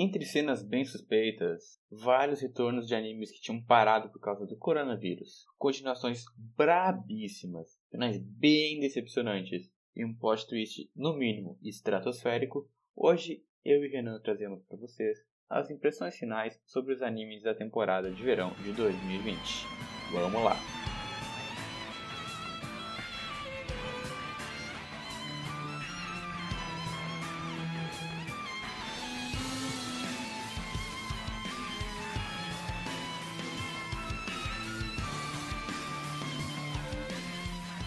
Entre cenas bem suspeitas, vários retornos de animes que tinham parado por causa do coronavírus, continuações brabíssimas, finais bem decepcionantes e um plot twist, no mínimo, estratosférico, hoje eu e Renan trazemos para vocês as impressões finais sobre os animes da temporada de verão de 2020. Vamos lá!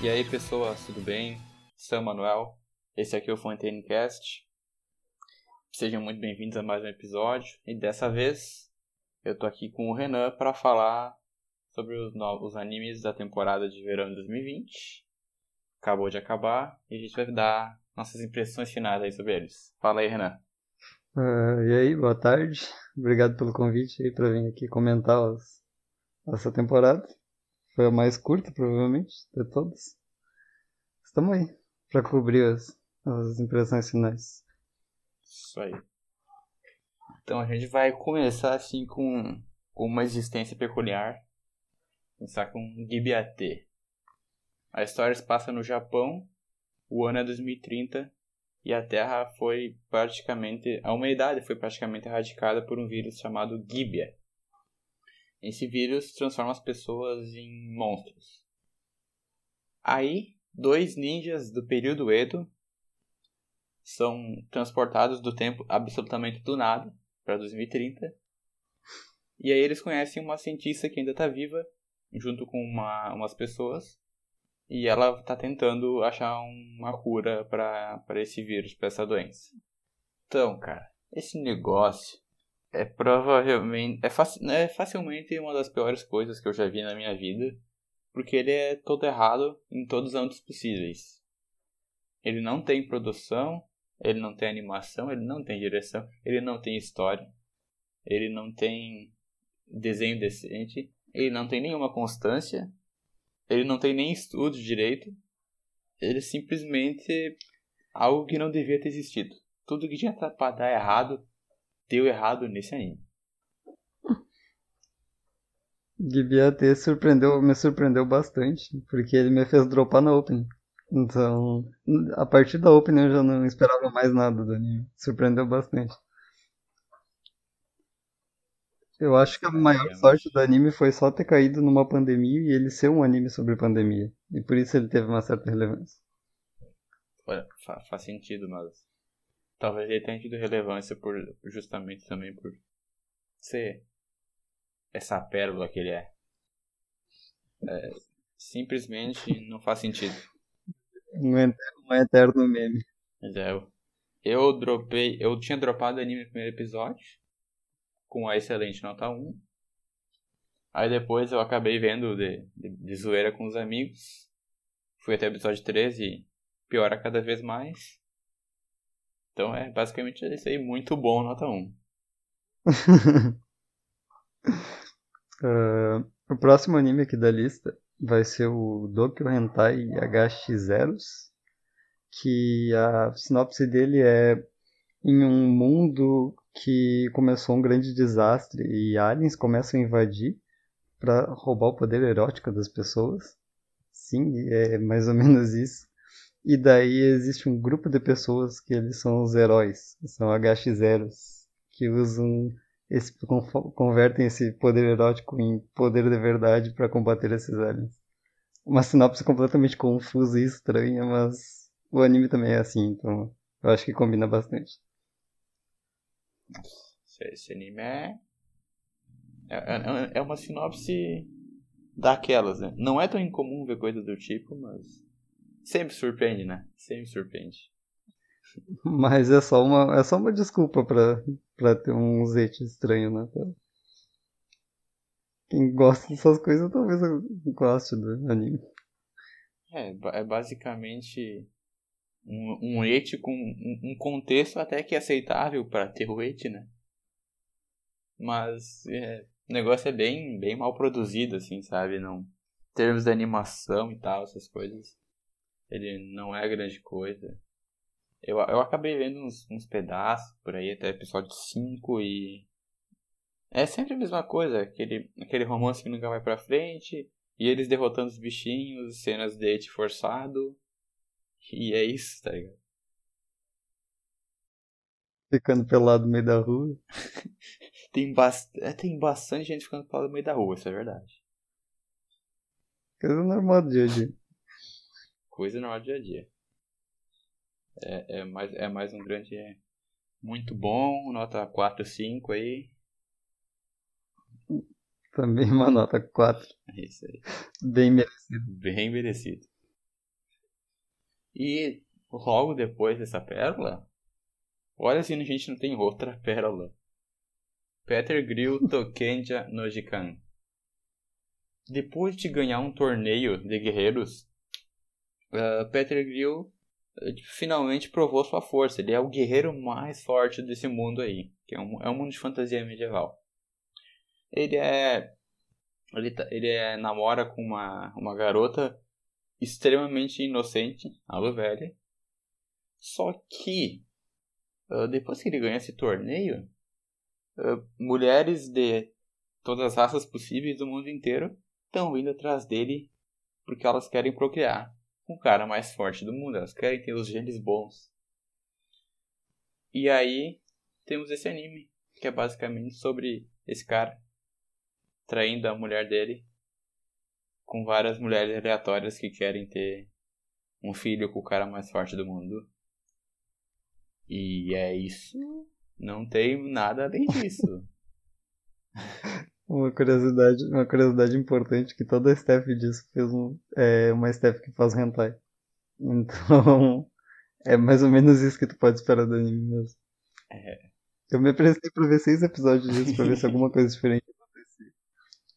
E aí pessoas, tudo bem? Sou Manuel, esse aqui é o Fontaincast. Sejam muito bem-vindos a mais um episódio e dessa vez eu tô aqui com o Renan para falar sobre os novos animes da temporada de verão de 2020. Acabou de acabar e a gente vai dar nossas impressões finais aí sobre eles. Fala aí, Renan. Uh, e aí, boa tarde. Obrigado pelo convite aí para vir aqui comentar os, essa temporada. Foi a mais curta, provavelmente, de todas. Estamos aí para cobrir as, as impressões finais. Isso aí. Então a gente vai começar assim com, com uma existência peculiar. Começar com Gibiate. A história se passa no Japão, o ano é 2030 e a Terra foi praticamente. A humanidade foi praticamente erradicada por um vírus chamado Gibia. Esse vírus transforma as pessoas em monstros. Aí, dois ninjas do período Edo são transportados do tempo absolutamente do nada para 2030. E aí eles conhecem uma cientista que ainda está viva, junto com uma, umas pessoas, e ela está tentando achar uma cura para esse vírus, para essa doença. Então, cara, esse negócio é provavelmente. É, faci é facilmente uma das piores coisas que eu já vi na minha vida. Porque ele é todo errado em todos os âmbitos possíveis. Ele não tem produção, ele não tem animação, ele não tem direção, ele não tem história, ele não tem desenho decente, ele não tem nenhuma constância, ele não tem nem estudo direito. Ele é simplesmente algo que não devia ter existido. Tudo que tinha para dar errado deu errado nesse anime. Gibiate surpreendeu, me surpreendeu bastante, porque ele me fez dropar na Open. Então, a partir da Open eu já não esperava mais nada do anime. Surpreendeu bastante. Eu acho que a maior sorte do anime foi só ter caído numa pandemia e ele ser um anime sobre pandemia. E por isso ele teve uma certa relevância. Olha, faz sentido, mas Talvez ele tenha tido relevância por justamente também por ser essa pérola que ele é. é simplesmente não faz sentido. Um eterno, um eterno meme. Mas é, eu, eu dropei. Eu tinha dropado o anime no primeiro episódio. Com a excelente nota 1. Aí depois eu acabei vendo de, de, de zoeira com os amigos. Fui até o episódio 13 e piora cada vez mais. Então é basicamente isso aí, muito bom, nota 1. uh, o próximo anime aqui da lista vai ser o Dokyo Hentai Agashi Zeros, que a sinopse dele é em um mundo que começou um grande desastre e aliens começam a invadir para roubar o poder erótico das pessoas. Sim, é mais ou menos isso. E daí existe um grupo de pessoas que eles são os heróis, são HX0s, que usam esse, convertem esse poder erótico em poder de verdade para combater esses aliens. Uma sinopse completamente confusa e estranha, mas o anime também é assim, então eu acho que combina bastante. Esse anime é, é, é, é uma sinopse daquelas, né? Não é tão incomum ver coisas do tipo, mas Sempre surpreende, né? Sempre surpreende. Mas é só uma, é só uma desculpa pra, pra ter um zete estranho na tela. Quem gosta dessas coisas talvez goste do anime. É, é basicamente um, um ete com um, um, contexto até que aceitável para ter o ete, né? Mas é, o negócio é bem, bem mal produzido, assim, sabe? Não, em termos de animação e tal, essas coisas. Ele não é grande coisa. Eu, eu acabei vendo uns, uns pedaços por aí, até episódio 5 e. É sempre a mesma coisa, aquele, aquele romance que nunca vai pra frente, e eles derrotando os bichinhos, cenas de date forçado. E é isso, tá ligado? Ficando pelado no meio da rua. tem, bast... É, tem bastante gente ficando pelado no meio da rua, isso é verdade. Coisa normal do dia a dia. Coisa do dia a dia. É, é, mais, é mais um grande. Muito bom, nota 4, 5 aí. Também uma nota 4. É isso aí. Bem merecido. Bem merecido. E logo depois dessa pérola, olha se a gente não tem outra pérola. Peter Grill Tokenja Nojikan. Depois de ganhar um torneio de guerreiros, uh, Peter Grill uh, finalmente provou sua força. Ele é o guerreiro mais forte desse mundo aí, que é um, é um mundo de fantasia medieval. Ele é ele, tá, ele é, namora com uma, uma garota extremamente inocente, a velha. Só que, uh, depois que ele ganha esse torneio, uh, mulheres de todas as raças possíveis do mundo inteiro estão vindo atrás dele porque elas querem procriar com o cara mais forte do mundo. Elas querem ter os genes bons. E aí temos esse anime, que é basicamente sobre esse cara traindo a mulher dele com várias mulheres aleatórias que querem ter um filho com o cara mais forte do mundo. E é isso. Não tem nada além disso. uma curiosidade, uma curiosidade importante que toda staff disso fez um, é uma staff que faz hentai. Então, é mais ou menos isso que tu pode esperar do anime mesmo. É. Eu me apressei pra ver seis episódios disso pra ver se alguma coisa diferente acontecia.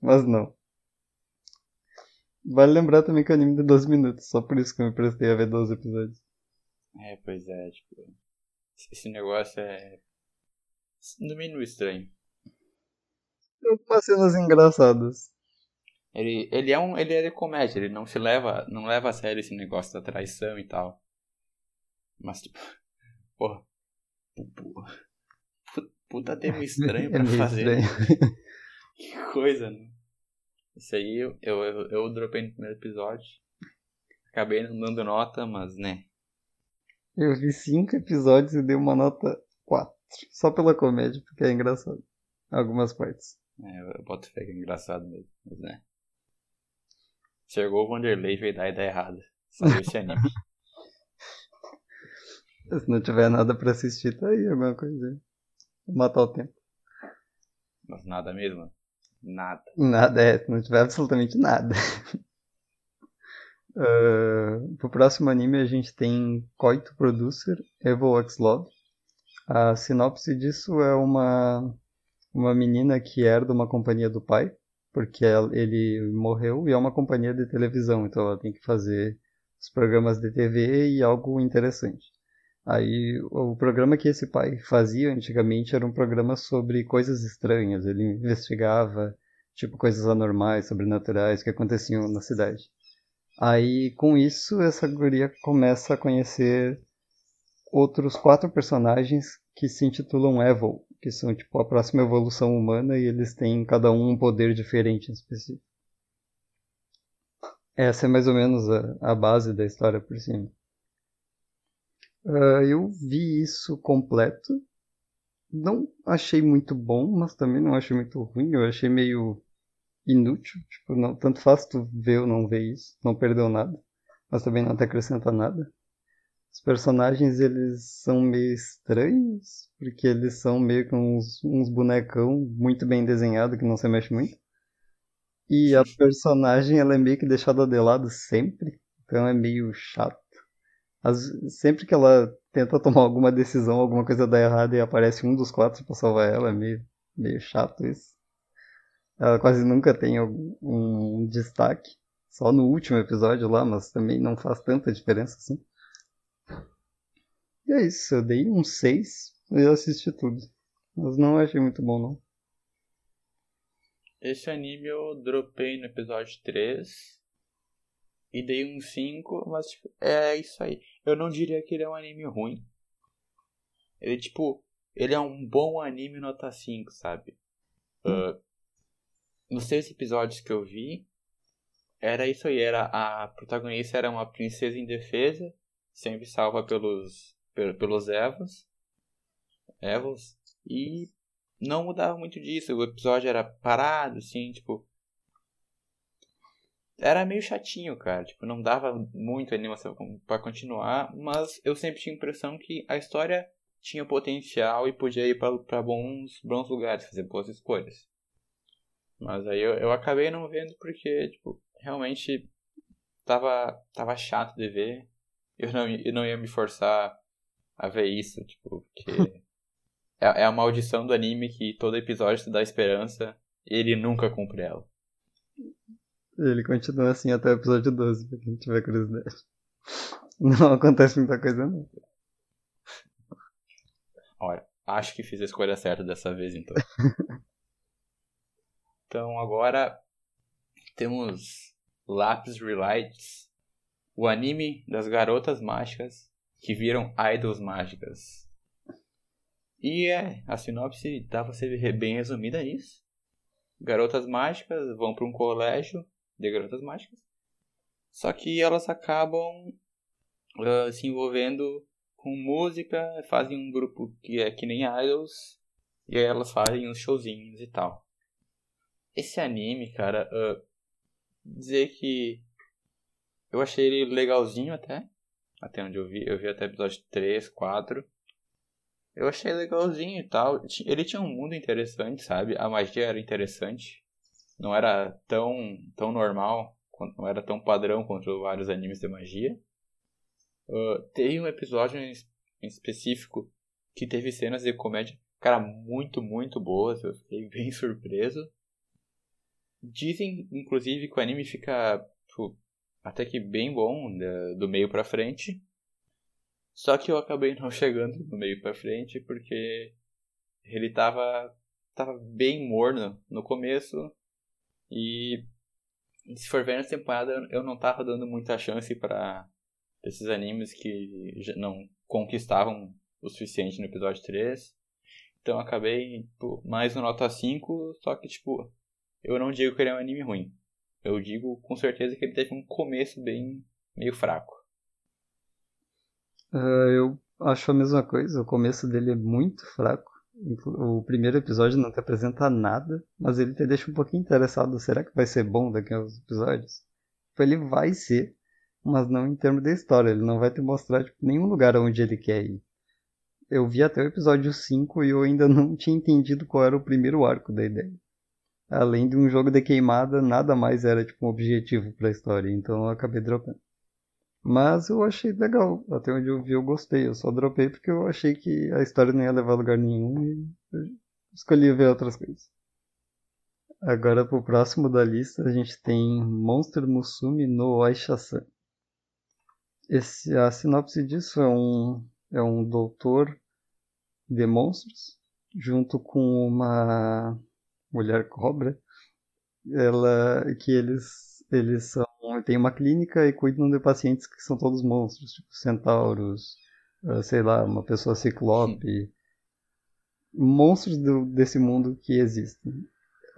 Mas não. Vale lembrar também que o anime tem 12 minutos, só por isso que eu me prestei a ver 12 episódios. É, pois é, tipo. Esse negócio é. No mínimo estranho. Algumas cenas engraçadas. Ele, ele é um. Ele é de comédia, ele não se leva. Não leva a sério esse negócio da traição e tal. Mas tipo. Porra. Puta tema estranho pra é fazer. Estranho. que coisa, né? Isso aí eu, eu, eu dropei no primeiro episódio. Acabei não dando nota, mas né. Eu vi cinco episódios e dei uma nota 4. Só pela comédia, porque é engraçado. Algumas partes. É, eu boto fé que é engraçado mesmo, mas né. Chegou o Vanderlei veio dar a ideia errada. Saiu esse anime. Se não tiver nada pra assistir, tá aí alguma coisa. Matar o tempo. Mas nada mesmo. Nada. Nada, é, não tiver absolutamente nada. uh, pro próximo anime a gente tem Koito Producer, Evil X Love. A sinopse disso é uma, uma menina que herda uma companhia do pai, porque ele morreu e é uma companhia de televisão, então ela tem que fazer os programas de TV e algo interessante. Aí o programa que esse pai fazia antigamente era um programa sobre coisas estranhas. Ele investigava tipo coisas anormais, sobrenaturais que aconteciam na cidade. Aí com isso essa guria começa a conhecer outros quatro personagens que se intitulam Evil, que são tipo a próxima evolução humana e eles têm cada um um poder diferente em específico. Essa é mais ou menos a, a base da história por cima. Uh, eu vi isso completo. Não achei muito bom, mas também não achei muito ruim. Eu achei meio inútil. Tipo, não, tanto faz tu ver ou não ver isso. Não perdeu nada. Mas também não te acrescenta nada. Os personagens, eles são meio estranhos. Porque eles são meio que uns, uns bonecão muito bem desenhado que não se mexe muito. E a personagem, ela é meio que deixada de lado sempre. Então é meio chato. As, sempre que ela tenta tomar alguma decisão, alguma coisa dá errado e aparece um dos quatro para salvar ela, é meio, meio chato isso. Ela quase nunca tem um, um destaque, só no último episódio lá, mas também não faz tanta diferença assim. E é isso, eu dei um 6 e eu assisti tudo. Mas não achei muito bom não. Esse anime eu dropei no episódio 3 e dei um 5, mas tipo, é isso aí. Eu não diria que ele é um anime ruim, Ele, tipo, ele é um bom anime nota 5, sabe? Hum. Uh, nos três episódios que eu vi, era isso aí, era a protagonista era uma princesa indefesa, sempre salva pelos pelos Evos, Evos e não mudava muito disso. O episódio era parado, assim, tipo, era meio chatinho, cara. Tipo, não dava muito animação para continuar, mas eu sempre tinha a impressão que a história tinha potencial e podia ir para bons, bons lugares, fazer boas escolhas. Mas aí eu, eu acabei não vendo porque, tipo, realmente tava, tava chato de ver. Eu não, eu não ia me forçar a ver isso, tipo, porque é, é a maldição do anime que todo episódio te dá esperança e ele nunca cumpre ela. Ele continua assim até o episódio 12, pra quem tiver curiosidade. Não acontece muita coisa, não. Olha, acho que fiz a escolha certa dessa vez, então. então, agora temos Lapis Relights, o anime das garotas mágicas que viram idols mágicas. E é, a sinopse dá pra ser bem resumida isso. Garotas mágicas vão para um colégio de garotas mágicas. Só que elas acabam uh, se envolvendo com música, fazem um grupo que é que nem idols, e aí elas fazem uns showzinhos e tal. Esse anime, cara, uh, dizer que eu achei ele legalzinho até, até onde eu vi, eu vi até episódio 3, 4. Eu achei legalzinho e tal. Ele tinha um mundo interessante, sabe? A magia era interessante não era tão, tão normal, não era tão padrão quanto vários animes de magia. Uh, teve um episódio em, específico que teve cenas de comédia, cara, muito, muito boas. Eu fiquei bem surpreso. Dizem, inclusive, que o anime fica tipo, até que bem bom do meio pra frente. Só que eu acabei não chegando do meio pra frente porque ele tava, tava bem morno no começo e se for ver nessa temporada, eu não tava dando muita chance para esses animes que não conquistavam o suficiente no episódio 3. Então acabei tipo, mais no nota 5, só que tipo, eu não digo que ele é um anime ruim. Eu digo com certeza que ele teve um começo bem meio fraco. Uh, eu acho a mesma coisa, o começo dele é muito fraco. O primeiro episódio não te apresenta nada, mas ele te deixa um pouquinho interessado. Será que vai ser bom daqui a uns episódios? Tipo, ele vai ser, mas não em termos de história. Ele não vai te mostrar tipo, nenhum lugar onde ele quer ir. Eu vi até o episódio 5 e eu ainda não tinha entendido qual era o primeiro arco da ideia. Além de um jogo de queimada, nada mais era tipo um objetivo para a história, então eu acabei dropando. Mas eu achei legal. Até onde eu vi, eu gostei. Eu só dropei porque eu achei que a história não ia levar a lugar nenhum e escolhi ver outras coisas. Agora pro próximo da lista a gente tem Monster Musume no Aisha-san. Esse, a sinopse disso é um, é um doutor de monstros junto com uma mulher cobra ela que eles eles são tem uma clínica e cuidam de pacientes que são todos monstros, tipo centauros, uh, sei lá, uma pessoa ciclope. Monstros do, desse mundo que existem.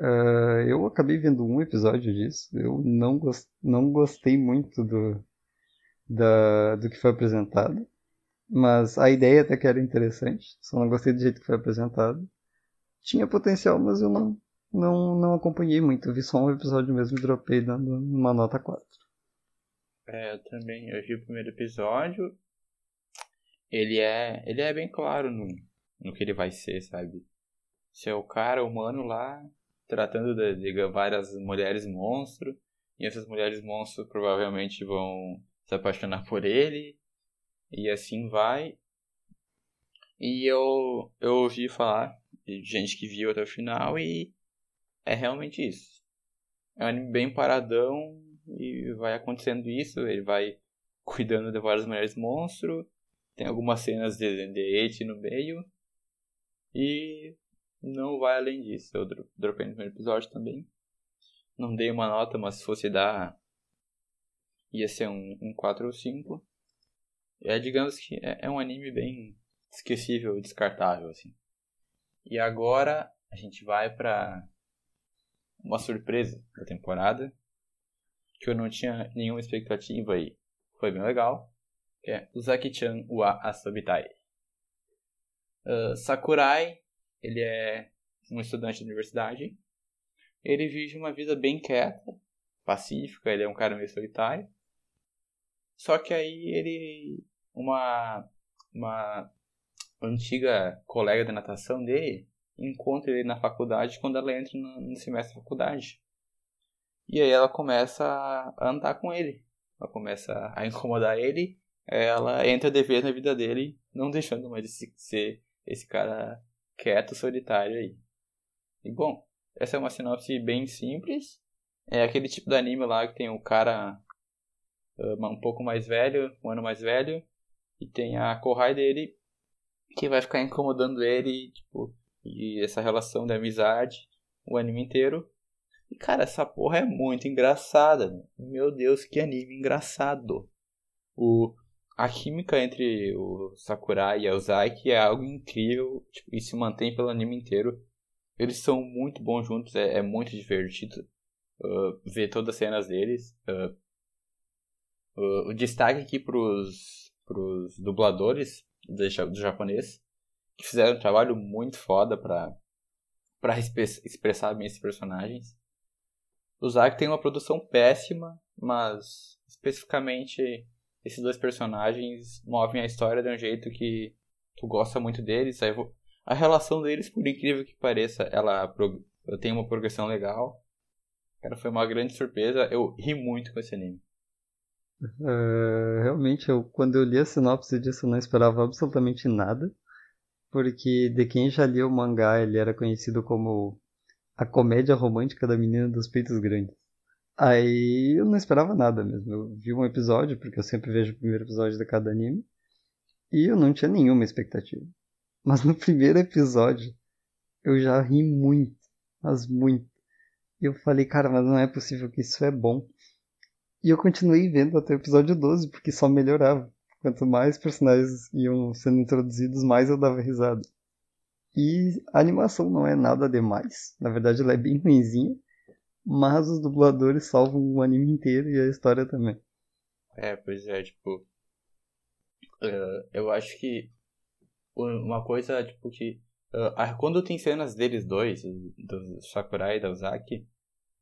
Uh, eu acabei vendo um episódio disso. Eu não, gost, não gostei muito do, da, do que foi apresentado. Mas a ideia até que era interessante. Só não gostei do jeito que foi apresentado. Tinha potencial, mas eu não, não, não acompanhei muito, vi só um episódio mesmo e dropei dando uma nota 4. É, eu também, eu vi o primeiro episódio. Ele é, ele é bem claro no, no que ele vai ser, sabe? Se é o cara humano lá tratando de, de várias mulheres monstro e essas mulheres monstro provavelmente vão se apaixonar por ele e assim vai. E eu eu ouvi falar de gente que viu até o final e é realmente isso. É um anime bem paradão e vai acontecendo isso, ele vai cuidando de várias mulheres monstro, tem algumas cenas de, de no meio e não vai além disso. Eu dropei no primeiro episódio também. Não dei uma nota, mas se fosse dar ia ser um, um 4 ou 5. É, digamos que é, é um anime bem, esquecível, descartável, assim. E agora a gente vai pra uma surpresa da temporada, que eu não tinha nenhuma expectativa e foi bem legal, que é Uzaki-chan wa Asobitai. Uh, Sakurai, ele é um estudante da universidade, ele vive uma vida bem quieta, pacífica, ele é um cara meio solitário, só que aí ele, uma, uma antiga colega de natação dele, encontra ele na faculdade quando ela entra no semestre da faculdade. E aí ela começa a andar com ele. Ela começa a incomodar ele. Ela entra de vez na vida dele, não deixando mais de ser esse cara quieto, solitário aí. E bom, essa é uma sinopse bem simples. É aquele tipo de anime lá que tem o cara uh, um pouco mais velho, um ano mais velho, e tem a Kohai dele que vai ficar incomodando ele, tipo, e essa relação de amizade o anime inteiro. E cara, essa porra é muito engraçada. Meu Deus, que anime engraçado. O a química entre o Sakurai e a Uzaki é algo incrível tipo, e se mantém pelo anime inteiro. Eles são muito bons juntos, é, é muito divertido uh, ver todas as cenas deles. Uh, uh, o destaque aqui pros, pros dubladores do, do japonês que fizeram um trabalho muito foda pra, pra expressar bem esses personagens. O Zack tem uma produção péssima, mas especificamente esses dois personagens movem a história de um jeito que tu gosta muito deles. A relação deles, por incrível que pareça, ela tem uma progressão legal. Cara, foi uma grande surpresa. Eu ri muito com esse anime. Uh, realmente, eu, quando eu li a sinopse disso, eu não esperava absolutamente nada porque de quem já lia o mangá, ele era conhecido como a comédia romântica da menina dos peitos grandes. Aí eu não esperava nada mesmo. Eu vi um episódio, porque eu sempre vejo o primeiro episódio de cada anime, e eu não tinha nenhuma expectativa. Mas no primeiro episódio, eu já ri muito, mas muito. E eu falei, cara, mas não é possível que isso é bom. E eu continuei vendo até o episódio 12, porque só melhorava. Quanto mais personagens iam sendo introduzidos, mais eu dava risada. E a animação não é nada demais. Na verdade, ela é bem ruimzinha. Mas os dubladores salvam o anime inteiro e a história também. É, pois é, tipo. Uh, eu acho que uma coisa, tipo, que. Uh, quando tem cenas deles dois, do Sakurai e da Uzaki,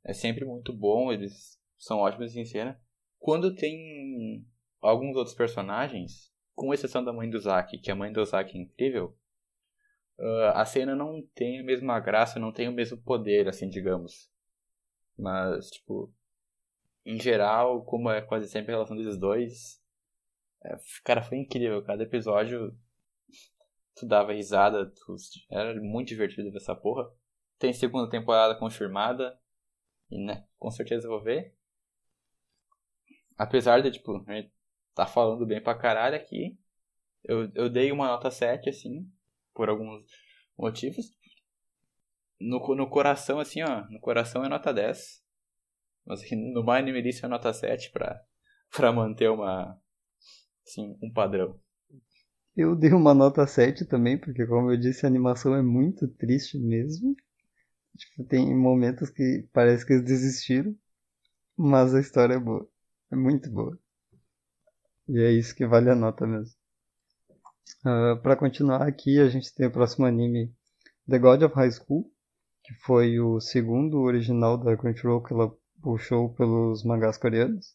é sempre muito bom, eles são ótimos em cena. Quando tem alguns outros personagens, com exceção da mãe do Zack, que a mãe do Zack é incrível, uh, a cena não tem a mesma graça, não tem o mesmo poder, assim, digamos. Mas, tipo, em geral, como é quase sempre a relação dos dois, é, cara, foi incrível. Cada episódio tu dava risada, tu, era muito divertido ver essa porra. Tem segunda temporada confirmada, e né, com certeza vou ver. Apesar de, tipo, a gente tá falando bem pra caralho aqui. Eu, eu dei uma nota 7, assim, por alguns motivos. No, no coração, assim, ó, no coração é nota 10. Mas aqui no Anime é nota 7 pra, pra manter uma, assim, um padrão. Eu dei uma nota 7 também, porque como eu disse, a animação é muito triste mesmo. Tipo, tem momentos que parece que eles desistiram, mas a história é boa. É muito boa. E é isso que vale a nota mesmo. Uh, ah, para continuar aqui, a gente tem o próximo anime The God of High School, que foi o segundo original da Crunchyroll que ela puxou pelos mangás coreanos.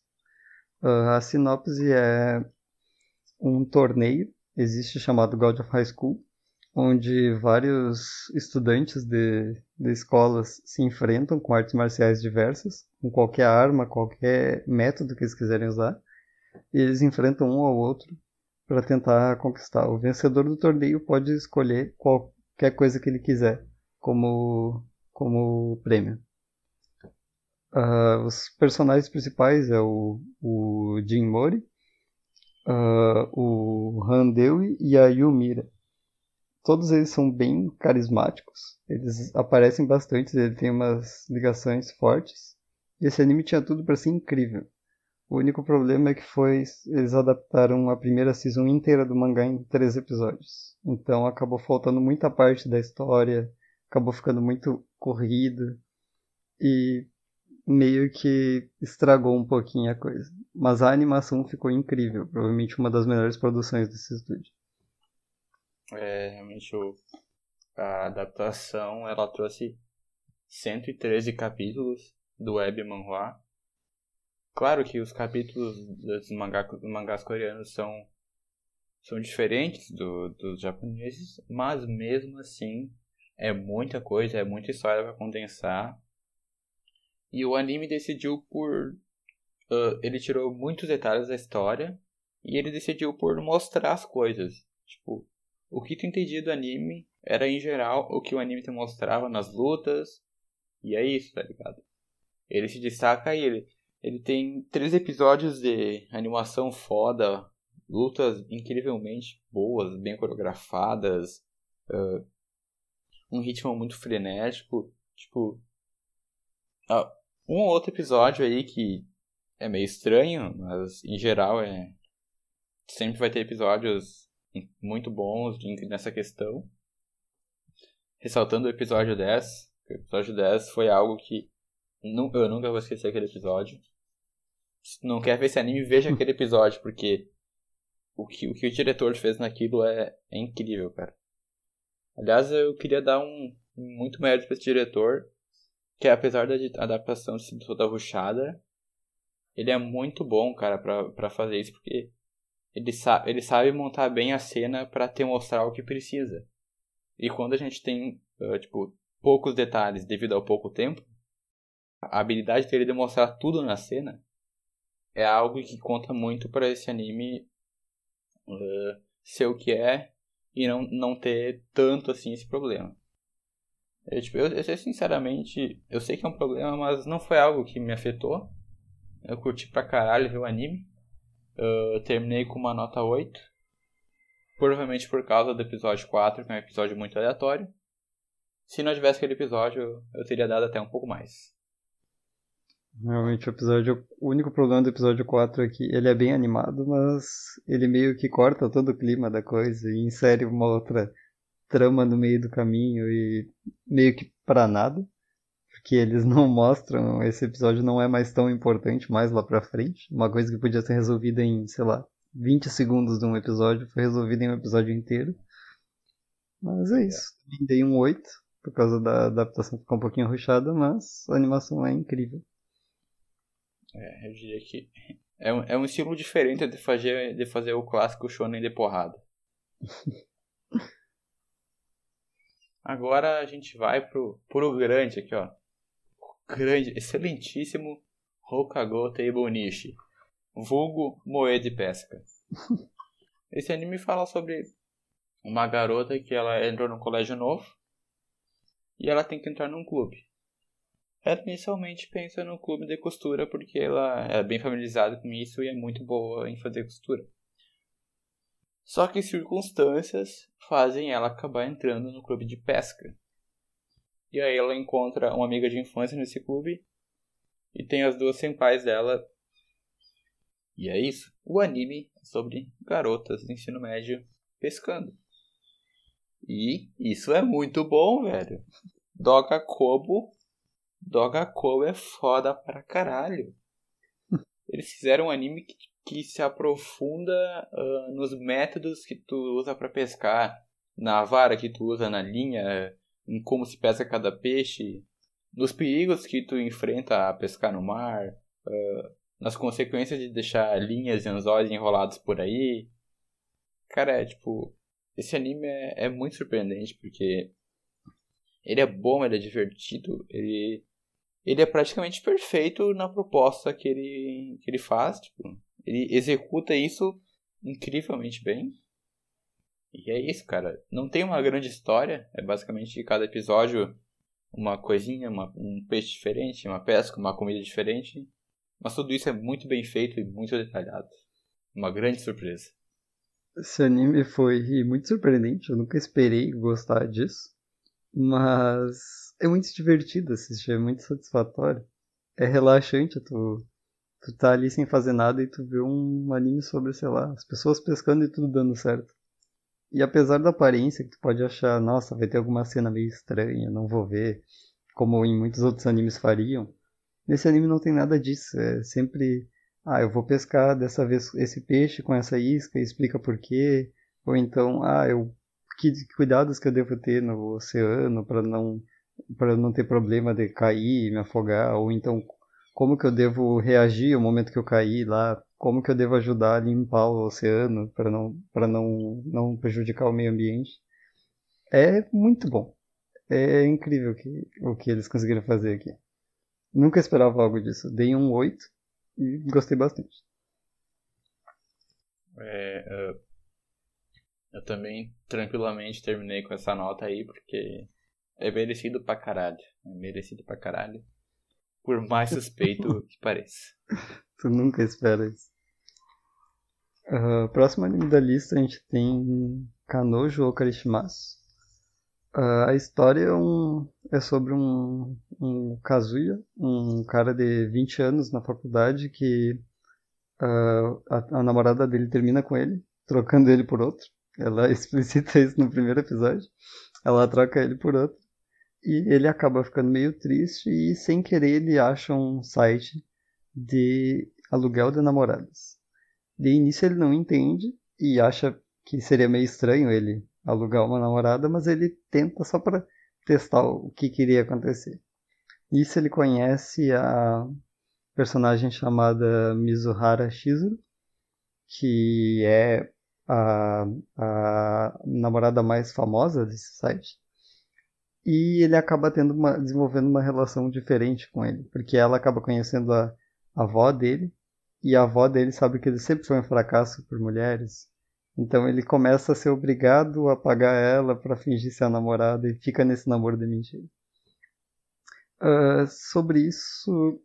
Uh, a sinopse é um torneio, existe chamado God of High School, onde vários estudantes de, de escolas se enfrentam com artes marciais diversas, com qualquer arma, qualquer método que eles quiserem usar e eles enfrentam um ao outro para tentar conquistar. O vencedor do torneio pode escolher qualquer coisa que ele quiser como, como prêmio. Uh, os personagens principais é o, o Jin Mori, uh, o Han Deui e a Yumira. Todos eles são bem carismáticos, eles aparecem bastante, ele tem umas ligações fortes. Esse anime tinha tudo para ser incrível O único problema é que foi eles adaptaram a primeira season inteira do mangá em três episódios. Então acabou faltando muita parte da história, acabou ficando muito corrido e meio que estragou um pouquinho a coisa. Mas a animação ficou incrível, provavelmente uma das melhores produções desse estúdio. É, realmente o, a adaptação ela trouxe 113 capítulos do web manhwa. Claro que os capítulos dos, mangá, dos mangás coreanos são, são diferentes do, dos japoneses, mas mesmo assim é muita coisa, é muita história para condensar. E o anime decidiu por. Uh, ele tirou muitos detalhes da história e ele decidiu por mostrar as coisas. Tipo, o que tu entendia do anime era em geral o que o anime te mostrava nas lutas. E é isso, tá ligado? Ele se destaca e ele, ele tem três episódios de animação foda, lutas incrivelmente boas, bem coreografadas, uh, um ritmo muito frenético. Tipo, uh, um ou outro episódio aí que é meio estranho, mas em geral é. Sempre vai ter episódios muito bons nessa questão. Ressaltando o episódio 10. O episódio 10 foi algo que eu nunca vou esquecer aquele episódio. Se não quer ver esse anime, veja aquele episódio, porque o que, o que o diretor fez naquilo é, é incrível, cara. Aliás, eu queria dar um, um muito mérito para esse diretor, que apesar da adaptação ser toda ruchada, ele é muito bom, cara, para fazer isso, porque ele, sa ele sabe montar bem a cena para te mostrar o que precisa. E quando a gente tem, uh, tipo, poucos detalhes devido ao pouco tempo, a habilidade dele de mostrar tudo na cena é algo que conta muito para esse anime uh, ser o que é e não, não ter tanto assim esse problema. Eu, tipo, eu, eu, sinceramente, eu sei que é um problema, mas não foi algo que me afetou. Eu curti pra caralho ver o anime. Eu terminei com uma nota 8. Provavelmente por causa do episódio 4, que é um episódio muito aleatório. Se não tivesse aquele episódio, eu teria dado até um pouco mais. Realmente o episódio. O único problema do episódio 4 é que ele é bem animado, mas ele meio que corta todo o clima da coisa e insere uma outra trama no meio do caminho e meio que pra nada que eles não mostram, esse episódio não é mais tão importante mais lá pra frente. Uma coisa que podia ser resolvida em, sei lá, 20 segundos de um episódio foi resolvida em um episódio inteiro. Mas é isso. Dei um 8, por causa da adaptação ficar um pouquinho ruchada, mas a animação é incrível. É, eu diria que é um, é um estilo diferente de fazer, de fazer o clássico shonen de porrada. Agora a gente vai pro, pro grande aqui, ó grande, excelentíssimo Hokago Teibonishi, vulgo Moe de Pesca. Esse anime fala sobre uma garota que ela entrou num colégio novo e ela tem que entrar num clube. Ela inicialmente pensa no clube de costura porque ela é bem familiarizada com isso e é muito boa em fazer costura. Só que circunstâncias fazem ela acabar entrando no clube de pesca. E aí ela encontra uma amiga de infância nesse clube. E tem as duas senpais dela. E é isso. O anime é sobre garotas do ensino médio pescando. E isso é muito bom, velho. Doga Kobo. Doga Kobo é foda pra caralho. Eles fizeram um anime que, que se aprofunda uh, nos métodos que tu usa para pescar. Na vara que tu usa na linha, em como se pesca cada peixe, nos perigos que tu enfrenta a pescar no mar, uh, nas consequências de deixar linhas e anzóis enrolados por aí. Cara, é tipo. Esse anime é, é muito surpreendente porque ele é bom, ele é divertido, ele, ele é praticamente perfeito na proposta que ele, que ele faz. Tipo, ele executa isso incrivelmente bem. E é isso, cara. Não tem uma grande história. É basicamente cada episódio uma coisinha, uma, um peixe diferente, uma pesca, uma comida diferente. Mas tudo isso é muito bem feito e muito detalhado. Uma grande surpresa. Esse anime foi muito surpreendente. Eu nunca esperei gostar disso. Mas é muito divertido assistir, é muito satisfatório. É relaxante tu Tu tá ali sem fazer nada e tu vê um anime sobre, sei lá, as pessoas pescando e tudo dando certo. E apesar da aparência que tu pode achar, nossa, vai ter alguma cena meio estranha, não vou ver, como em muitos outros animes fariam, nesse anime não tem nada disso. É sempre, ah, eu vou pescar dessa vez esse peixe com essa isca, explica por quê. Ou então, ah, eu que cuidados que eu devo ter no oceano para não para não ter problema de cair, me afogar, ou então como que eu devo reagir ao momento que eu cair lá, como que eu devo ajudar a limpar o oceano para não para não não prejudicar o meio ambiente. É muito bom. É incrível que, o que eles conseguiram fazer aqui. Nunca esperava algo disso. Dei um 8 e gostei bastante. É, uh, eu também tranquilamente terminei com essa nota aí, porque é merecido pra caralho. É merecido pra caralho. Por mais suspeito que pareça. Tu nunca espera isso. Uh, próximo anime da lista a gente tem Kanojo Okarishimasu. Uh, a história é, um, é sobre um, um Kazuya, um cara de 20 anos na faculdade que uh, a, a namorada dele termina com ele, trocando ele por outro. Ela explicita isso no primeiro episódio. Ela troca ele por outro. E ele acaba ficando meio triste e sem querer ele acha um site de aluguel de namoradas. De início ele não entende e acha que seria meio estranho ele alugar uma namorada, mas ele tenta só para testar o que queria acontecer. Nisso ele conhece a personagem chamada Mizuhara Shizuru, que é a, a namorada mais famosa desse site. E ele acaba tendo uma, desenvolvendo uma relação diferente com ele, porque ela acaba conhecendo a, a avó dele, e a avó dele sabe que ele sempre foi um fracasso por mulheres. Então ele começa a ser obrigado a pagar ela para fingir ser a namorada e fica nesse namoro de mentira. Uh, sobre isso,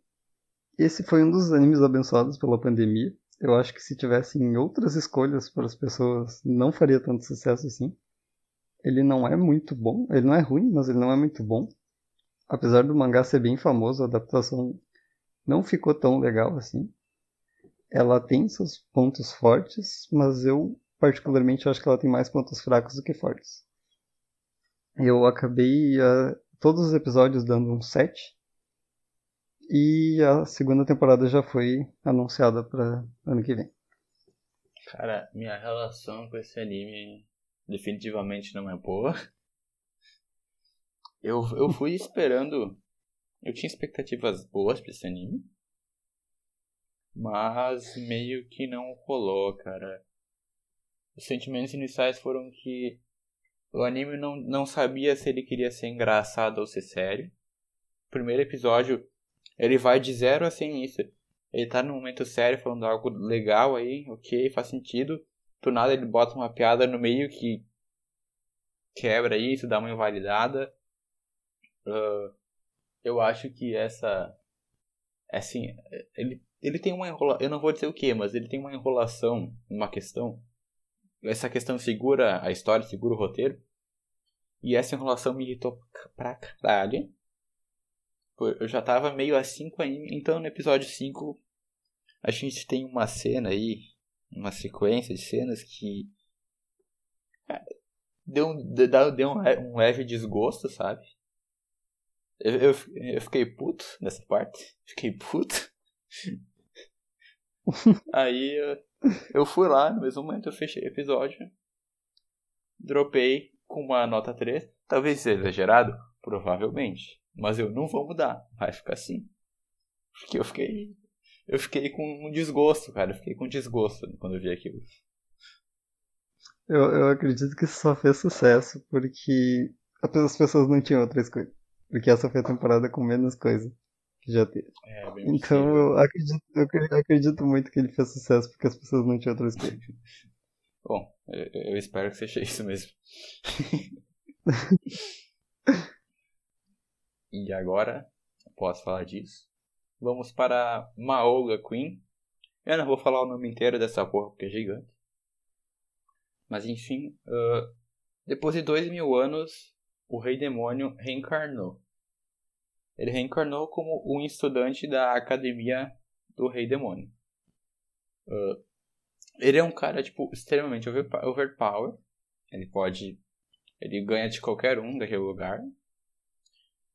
esse foi um dos animes abençoados pela pandemia. Eu acho que se tivessem outras escolhas para as pessoas, não faria tanto sucesso assim. Ele não é muito bom, ele não é ruim, mas ele não é muito bom. Apesar do mangá ser bem famoso, a adaptação não ficou tão legal assim. Ela tem seus pontos fortes, mas eu particularmente acho que ela tem mais pontos fracos do que fortes. Eu acabei uh, todos os episódios dando um 7 e a segunda temporada já foi anunciada para ano que vem. Cara, minha relação com esse anime definitivamente não é boa. Eu, eu fui esperando. Eu tinha expectativas boas pra esse anime. Mas meio que não rolou, cara. Os sentimentos iniciais foram que o anime não, não sabia se ele queria ser engraçado ou ser sério. primeiro episódio ele vai de zero a 100 nisso. Ele tá num momento sério falando algo legal aí, ok, faz sentido. Do nada ele bota uma piada no meio que quebra isso, dá uma invalidada. Uh, eu acho que essa. Assim, ele, ele tem uma enrolação. Eu não vou dizer o que, mas ele tem uma enrolação, uma questão. Essa questão segura a história, segura o roteiro. E essa enrolação me irritou pra caralho. Eu já tava meio assim com a Então no episódio 5 a gente tem uma cena aí, uma sequência de cenas que é, deu, deu, deu um, um leve desgosto, sabe? Eu, eu, eu, fiquei puto nessa parte. Fiquei puto. Aí eu, eu fui lá, no mesmo momento eu fechei o episódio. Dropei com uma nota 3. Talvez seja exagerado, provavelmente. Mas eu não vou mudar. Vai ficar assim. Porque eu fiquei. Eu fiquei com um desgosto, cara. Eu fiquei com desgosto quando eu vi aquilo. Eu, eu acredito que isso só fez sucesso porque as pessoas não tinham outras coisas. Porque essa foi a temporada com menos coisa que já teve. É, então eu acredito, eu acredito muito que ele fez sucesso porque as pessoas não tinham outras coisas. Bom, eu, eu espero que seja isso mesmo. E agora, posso falar disso. Vamos para Maoga Queen. Eu não vou falar o nome inteiro dessa porra porque é gigante. Mas enfim, uh, depois de dois mil anos, o Rei Demônio reencarnou. Ele reencarnou como um estudante da Academia do Rei Demônio. Uh, ele é um cara, tipo, extremamente overpower. Ele pode. Ele ganha de qualquer um daquele lugar.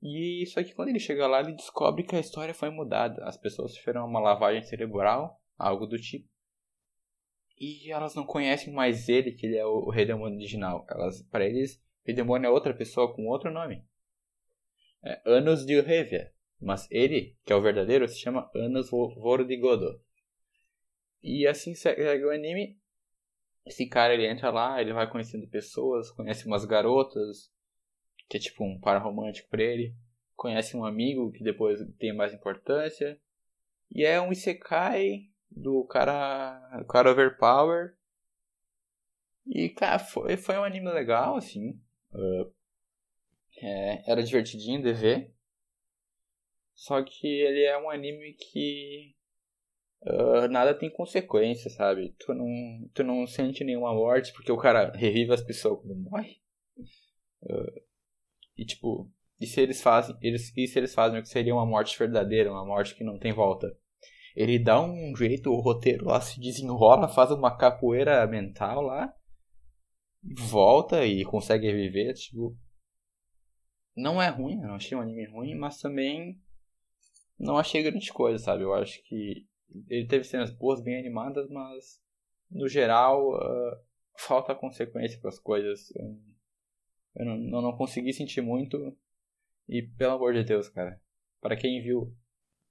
E só que quando ele chega lá, ele descobre que a história foi mudada. As pessoas sofreram uma lavagem cerebral, algo do tipo. E elas não conhecem mais ele, que ele é o, Rei Demônio original. Elas, para eles, o Rei Demônio é outra pessoa com outro nome. É Anos de Revia. Mas ele, que é o verdadeiro, se chama Anos Vordigodo. E assim segue o anime. Esse cara ele entra lá, ele vai conhecendo pessoas, conhece umas garotas, que é tipo um par romântico pra ele. Conhece um amigo que depois tem mais importância. E é um Isekai do cara, cara Overpower. E, cara, foi, foi um anime legal, assim. Uh, é, era divertidinho de ver. Só que ele é um anime que uh, nada tem consequência, sabe? Tu não, tu não sente nenhuma morte porque o cara revive as pessoas quando morre. Uh, e tipo, e se eles fazem, eles, e se eles fazem o que seria uma morte verdadeira, uma morte que não tem volta? Ele dá um jeito, o roteiro lá se desenrola, faz uma capoeira mental lá, volta e consegue reviver, tipo. Não é ruim, eu não achei um anime ruim, mas também não achei grande coisa, sabe? Eu acho que ele teve cenas boas, bem animadas, mas no geral uh, falta consequência para as coisas. Eu, eu, não, eu não consegui sentir muito. E pelo amor de Deus, cara, para quem viu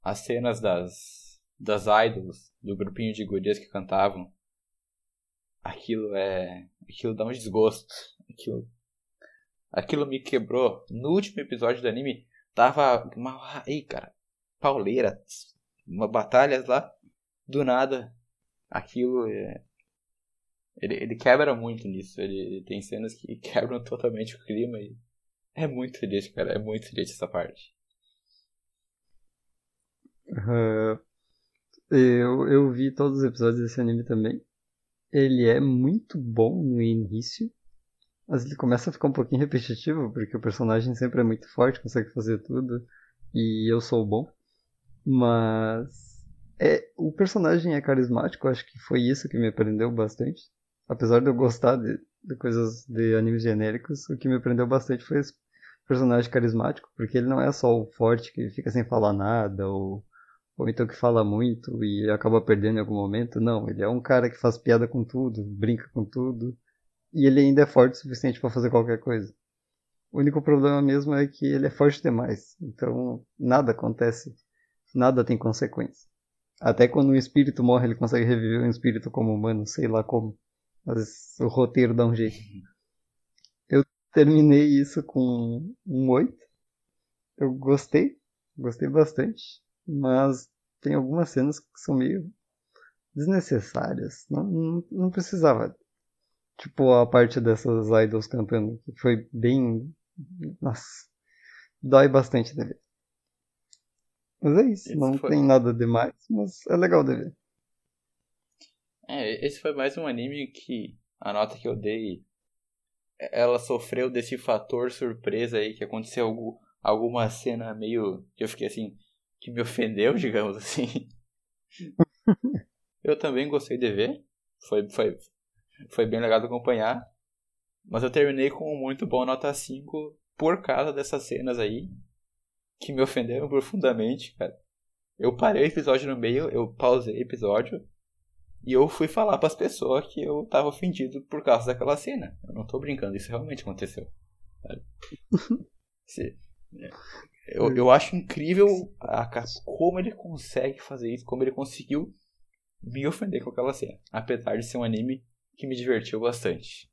as cenas das das idols, do grupinho de gurias que cantavam, aquilo é, aquilo dá um desgosto. Aquilo aquilo me quebrou. No último episódio do anime tava uma aí, cara, pauleira, uma batalha lá, do nada, aquilo é... ele, ele quebra muito nisso. Ele, ele, tem cenas que quebram totalmente o clima e é muito triste, cara. É muito triste essa parte. Eu, eu vi todos os episódios desse anime também. Ele é muito bom no início, mas ele começa a ficar um pouquinho repetitivo, porque o personagem sempre é muito forte, consegue fazer tudo, e eu sou bom. Mas é, o personagem é carismático, acho que foi isso que me prendeu bastante. Apesar de eu gostar de, de coisas de animes genéricos, o que me prendeu bastante foi esse personagem carismático, porque ele não é só o forte que fica sem falar nada, ou, ou então que fala muito e acaba perdendo em algum momento. Não, ele é um cara que faz piada com tudo, brinca com tudo, e ele ainda é forte o suficiente para fazer qualquer coisa. O único problema mesmo é que ele é forte demais, então nada acontece nada tem consequência. Até quando um espírito morre, ele consegue reviver um espírito como humano, sei lá como. Mas o roteiro dá um jeito. Eu terminei isso com um 8. Eu gostei, gostei bastante, mas tem algumas cenas que são meio desnecessárias. Não, não, não precisava. Tipo a parte dessas idols cantando, que foi bem. Nossa, dói bastante de ver. Mas é isso, esse não foi... tem nada demais, mas é legal de ver. É, esse foi mais um anime que a nota que eu dei, ela sofreu desse fator surpresa aí, que aconteceu algum, alguma cena meio, que eu fiquei assim, que me ofendeu, digamos assim. eu também gostei de ver, foi, foi, foi bem legal de acompanhar, mas eu terminei com um muito bom nota 5 por causa dessas cenas aí, que me ofenderam profundamente, cara. Eu parei o episódio no meio, eu pausei o episódio e eu fui falar para as pessoas que eu tava ofendido por causa daquela cena. Eu não tô brincando, isso realmente aconteceu. É, eu, eu acho incrível a, como ele consegue fazer isso, como ele conseguiu me ofender com aquela cena. Apesar de ser um anime que me divertiu bastante.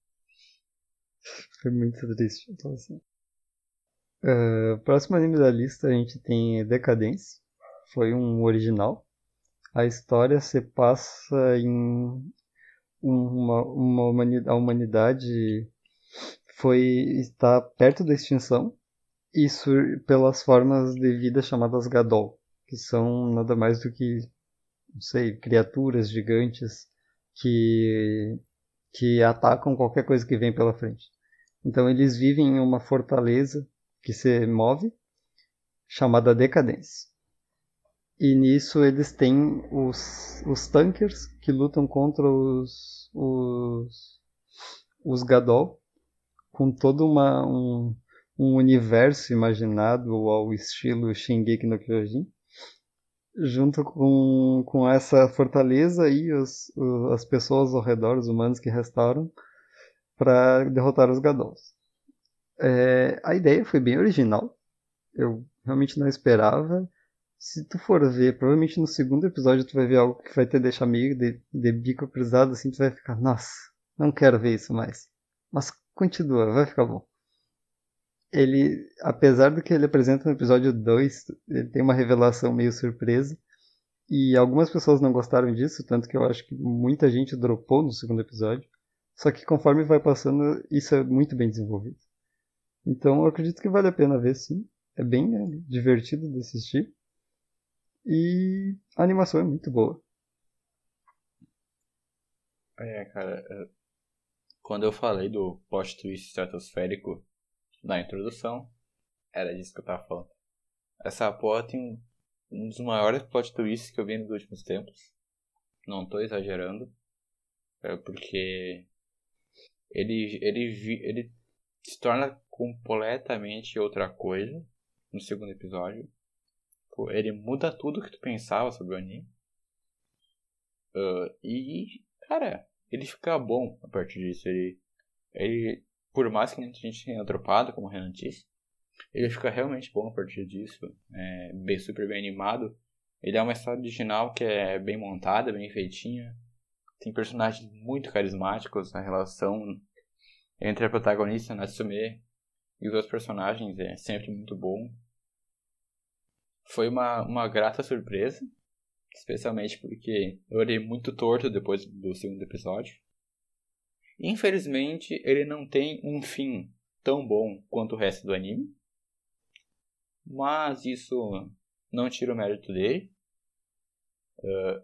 Foi muito triste. Então, assim. Uh, próximo anime da lista a gente tem Decadence. Foi um original. A história se passa em uma, uma humanidade, a humanidade foi está perto da extinção isso pelas formas de vida chamadas Gadol, que são nada mais do que não sei, criaturas gigantes que que atacam qualquer coisa que vem pela frente. Então eles vivem em uma fortaleza que se move, chamada decadência. E nisso eles têm os, os tankers que lutam contra os, os, os Gadol, com todo uma, um, um universo imaginado ao estilo Shingeki no Kyojin, junto com, com essa fortaleza e os, as pessoas ao redor, os humanos que restaram, para derrotar os Gadols. É, a ideia foi bem original, eu realmente não esperava. Se tu for ver, provavelmente no segundo episódio tu vai ver algo que vai te deixar meio de, de bico cruzado, assim, tu vai ficar, nossa, não quero ver isso mais. Mas continua, vai ficar bom. Ele, apesar do que ele apresenta no episódio 2, ele tem uma revelação meio surpresa. E algumas pessoas não gostaram disso, tanto que eu acho que muita gente dropou no segundo episódio. Só que conforme vai passando, isso é muito bem desenvolvido. Então eu acredito que vale a pena ver sim. É bem é, divertido de assistir. E a animação é muito boa. É, cara. É, quando eu falei do plot twist estratosférico na introdução, era disso que eu tava falando. Essa porra tem um dos maiores plot twists que eu vi nos últimos tempos. Não tô exagerando. É porque ele, ele, ele se torna completamente outra coisa no segundo episódio. Ele muda tudo que tu pensava sobre o anime. Uh, e, cara, ele fica bom a partir disso. Ele, ele por mais que a gente tenha dropado, como o Renan disse, ele fica realmente bom a partir disso. É bem, super bem animado. Ele é uma história original que é bem montada, bem feitinha. Tem personagens muito carismáticos. A relação entre a protagonista, Natsume, e os outros personagens é sempre muito bom. Foi uma, uma grata surpresa, especialmente porque eu olhei muito torto depois do segundo episódio. Infelizmente, ele não tem um fim tão bom quanto o resto do anime. Mas isso não tira o mérito dele. Uh,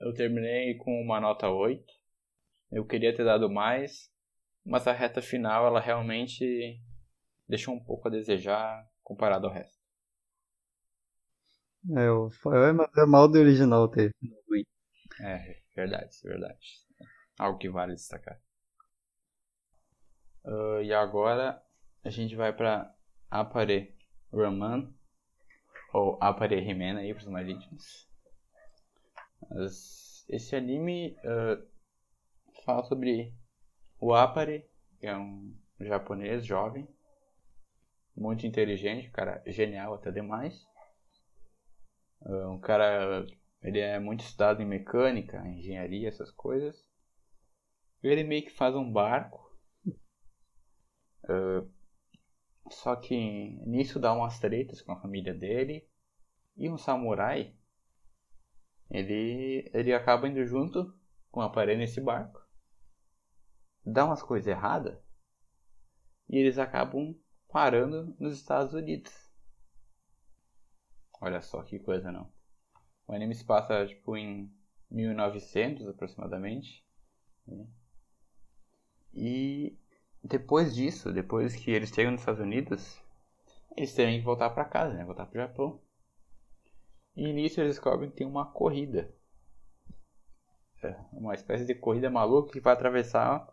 eu terminei com uma nota 8. Eu queria ter dado mais, mas a reta final ela realmente deixou um pouco a desejar comparado ao resto. É, o é mal do original ter. É, verdade, verdade. Algo que vale destacar. Uh, e agora a gente vai para Apare Raman, ou Apare Himena aí para os mais íntimos. Mas esse anime uh, fala sobre o Apare, que é um japonês jovem, muito inteligente, cara genial até demais. Uh, um cara, ele é muito estudado em mecânica, engenharia, essas coisas. Ele meio que faz um barco Uh, só que nisso dá umas tretas com a família dele. E um samurai, ele, ele acaba indo junto com a parede nesse barco. Dá umas coisas erradas. E eles acabam parando nos Estados Unidos. Olha só que coisa não. O anime se passa tipo em 1900 aproximadamente. E depois disso, depois que eles chegam nos Estados Unidos, eles têm que voltar para casa, né? Voltar pro Japão. E nisso eles descobrem que tem uma corrida. É, uma espécie de corrida maluca que vai atravessar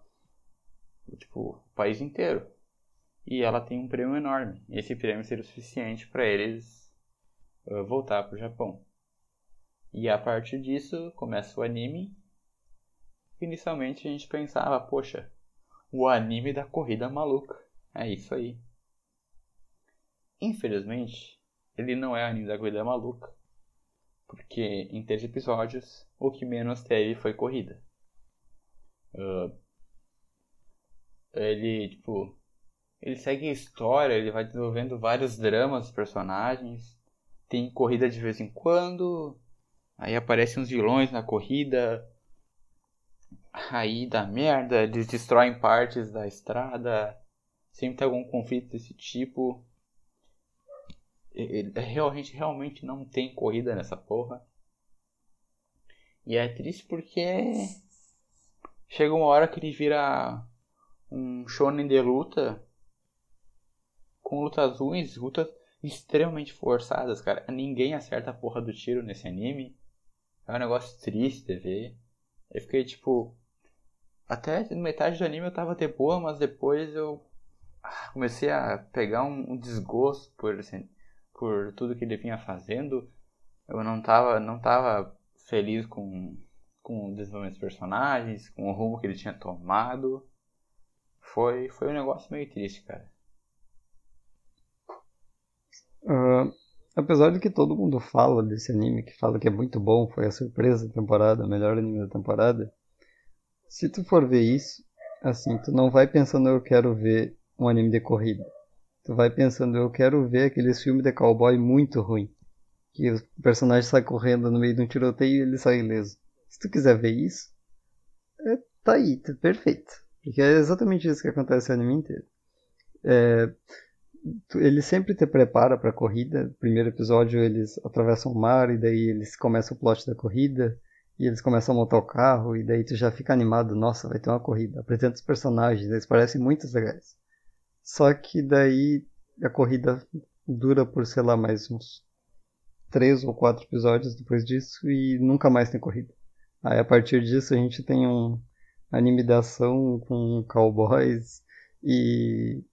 tipo, o país inteiro. E ela tem um prêmio enorme. E esse prêmio seria o suficiente para eles uh, voltar pro Japão. E a partir disso começa o anime. Inicialmente a gente pensava, poxa, o anime da corrida maluca. É isso aí. Infelizmente, ele não é o anime da corrida maluca. Porque em três episódios, o que menos teve foi corrida. Uh, ele, tipo, ele segue a história, ele vai desenvolvendo vários dramas dos personagens. Tem corrida de vez em quando. Aí aparecem uns vilões na corrida aí dá merda, eles destroem partes da estrada, sempre tem algum conflito desse tipo. Realmente, realmente não tem corrida nessa porra. E é triste porque chega uma hora que ele vira um shonen de luta com lutas ruins, lutas extremamente forçadas, cara. Ninguém acerta a porra do tiro nesse anime. É um negócio triste de ver. Eu fiquei tipo. Até metade do anime eu tava de boa, mas depois eu ah, comecei a pegar um, um desgosto por, assim, por tudo que ele vinha fazendo. Eu não tava, não tava feliz com, com o desenvolvimento dos personagens, com o rumo que ele tinha tomado. Foi, foi um negócio meio triste, cara. Apesar de que todo mundo fala desse anime, que fala que é muito bom, foi a surpresa da temporada, o melhor anime da temporada. Se tu for ver isso, assim, tu não vai pensando eu quero ver um anime de corrida. Tu vai pensando eu quero ver aqueles filmes de cowboy muito ruim. Que o personagem sai correndo no meio de um tiroteio e ele sai ileso. Se tu quiser ver isso, é, tá aí, tá perfeito. Porque é exatamente isso que acontece no anime inteiro. É, ele sempre te prepara para a corrida. Primeiro episódio eles atravessam o mar e daí eles começam o plot da corrida e eles começam a montar o carro e daí tu já fica animado, nossa, vai ter uma corrida. Apresenta os personagens, eles parecem muito legais. Só que daí a corrida dura por, sei lá, mais uns três ou quatro episódios depois disso e nunca mais tem corrida. Aí a partir disso a gente tem um anime de ação com cowboys e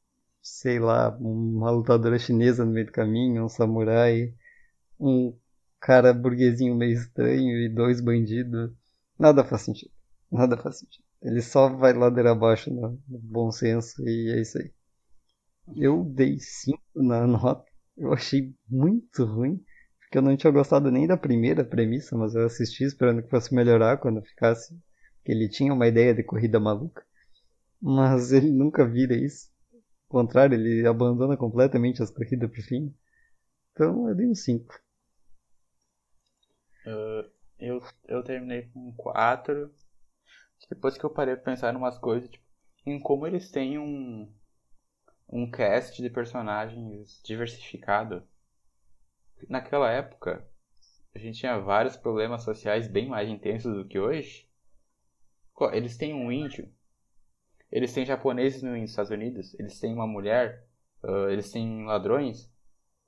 sei lá, uma lutadora chinesa no meio do caminho, um samurai, um cara burguesinho meio estranho e dois bandidos. Nada faz sentido. Nada faz sentido. Ele só vai ladeira abaixo no, bom senso e é isso aí. Eu dei 5 na nota. Eu achei muito ruim. Porque eu não tinha gostado nem da primeira premissa, mas eu assisti esperando que fosse melhorar quando ficasse. Que ele tinha uma ideia de corrida maluca. Mas ele nunca vira isso contrário, ele abandona completamente as corridas pro fim. Então eu dei um 5. Uh, eu, eu terminei com 4. Depois que eu parei pra pensar em umas coisas, tipo, em como eles têm um, um cast de personagens diversificado. Naquela época, a gente tinha vários problemas sociais bem mais intensos do que hoje. Eles têm um índio eles têm japoneses nos Estados Unidos, eles têm uma mulher, uh, eles têm ladrões.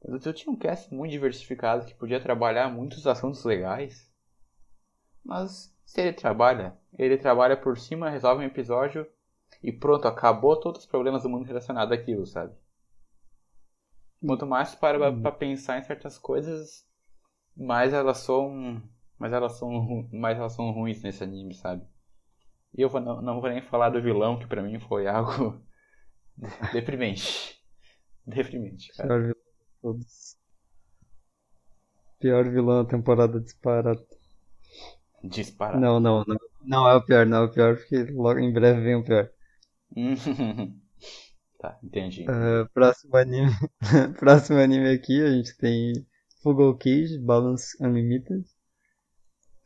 Eu tinha um cast muito diversificado que podia trabalhar muitos assuntos legais. Mas se ele trabalha, ele trabalha por cima, resolve um episódio e pronto, acabou todos os problemas do mundo relacionado àquilo, sabe? Quanto mais para uhum. para pensar em certas coisas, mais elas são, mais elas são, mais elas são ruins nesse anime, sabe? E eu não, não vou nem falar do vilão, que pra mim foi algo deprimente. Deprimente, cara. Pior vilão de todos. Pior vilão da temporada disparado. Disparado? Não, não, não. Não é o pior, não é o pior, porque logo em breve vem o pior. tá, entendi. Uh, próximo anime. próximo anime aqui, a gente tem Fugal Cage, Balance Unlimited.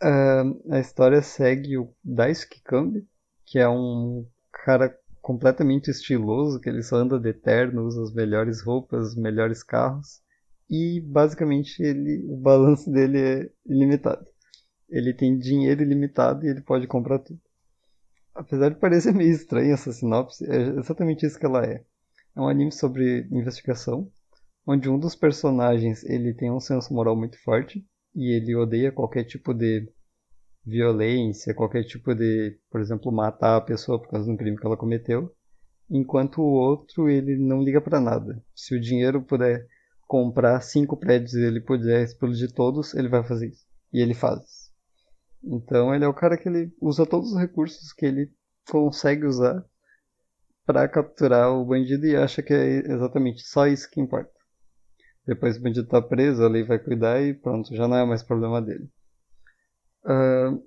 A história segue o Daisuke Kambi, que é um cara completamente estiloso, que ele só anda de terno, usa as melhores roupas, os melhores carros, e basicamente ele, o balanço dele é ilimitado. Ele tem dinheiro ilimitado e ele pode comprar tudo. Apesar de parecer meio estranha essa sinopse, é exatamente isso que ela é. É um anime sobre investigação, onde um dos personagens ele tem um senso moral muito forte e ele odeia qualquer tipo de violência, qualquer tipo de, por exemplo, matar a pessoa por causa de um crime que ela cometeu, enquanto o outro ele não liga para nada. Se o dinheiro puder comprar cinco prédios e ele puder explodir todos, ele vai fazer isso. E ele faz. Então ele é o cara que ele usa todos os recursos que ele consegue usar para capturar o bandido e acha que é exatamente só isso que importa. Depois o bandido tá preso, a lei vai cuidar e pronto, já não é mais problema dele. Uh,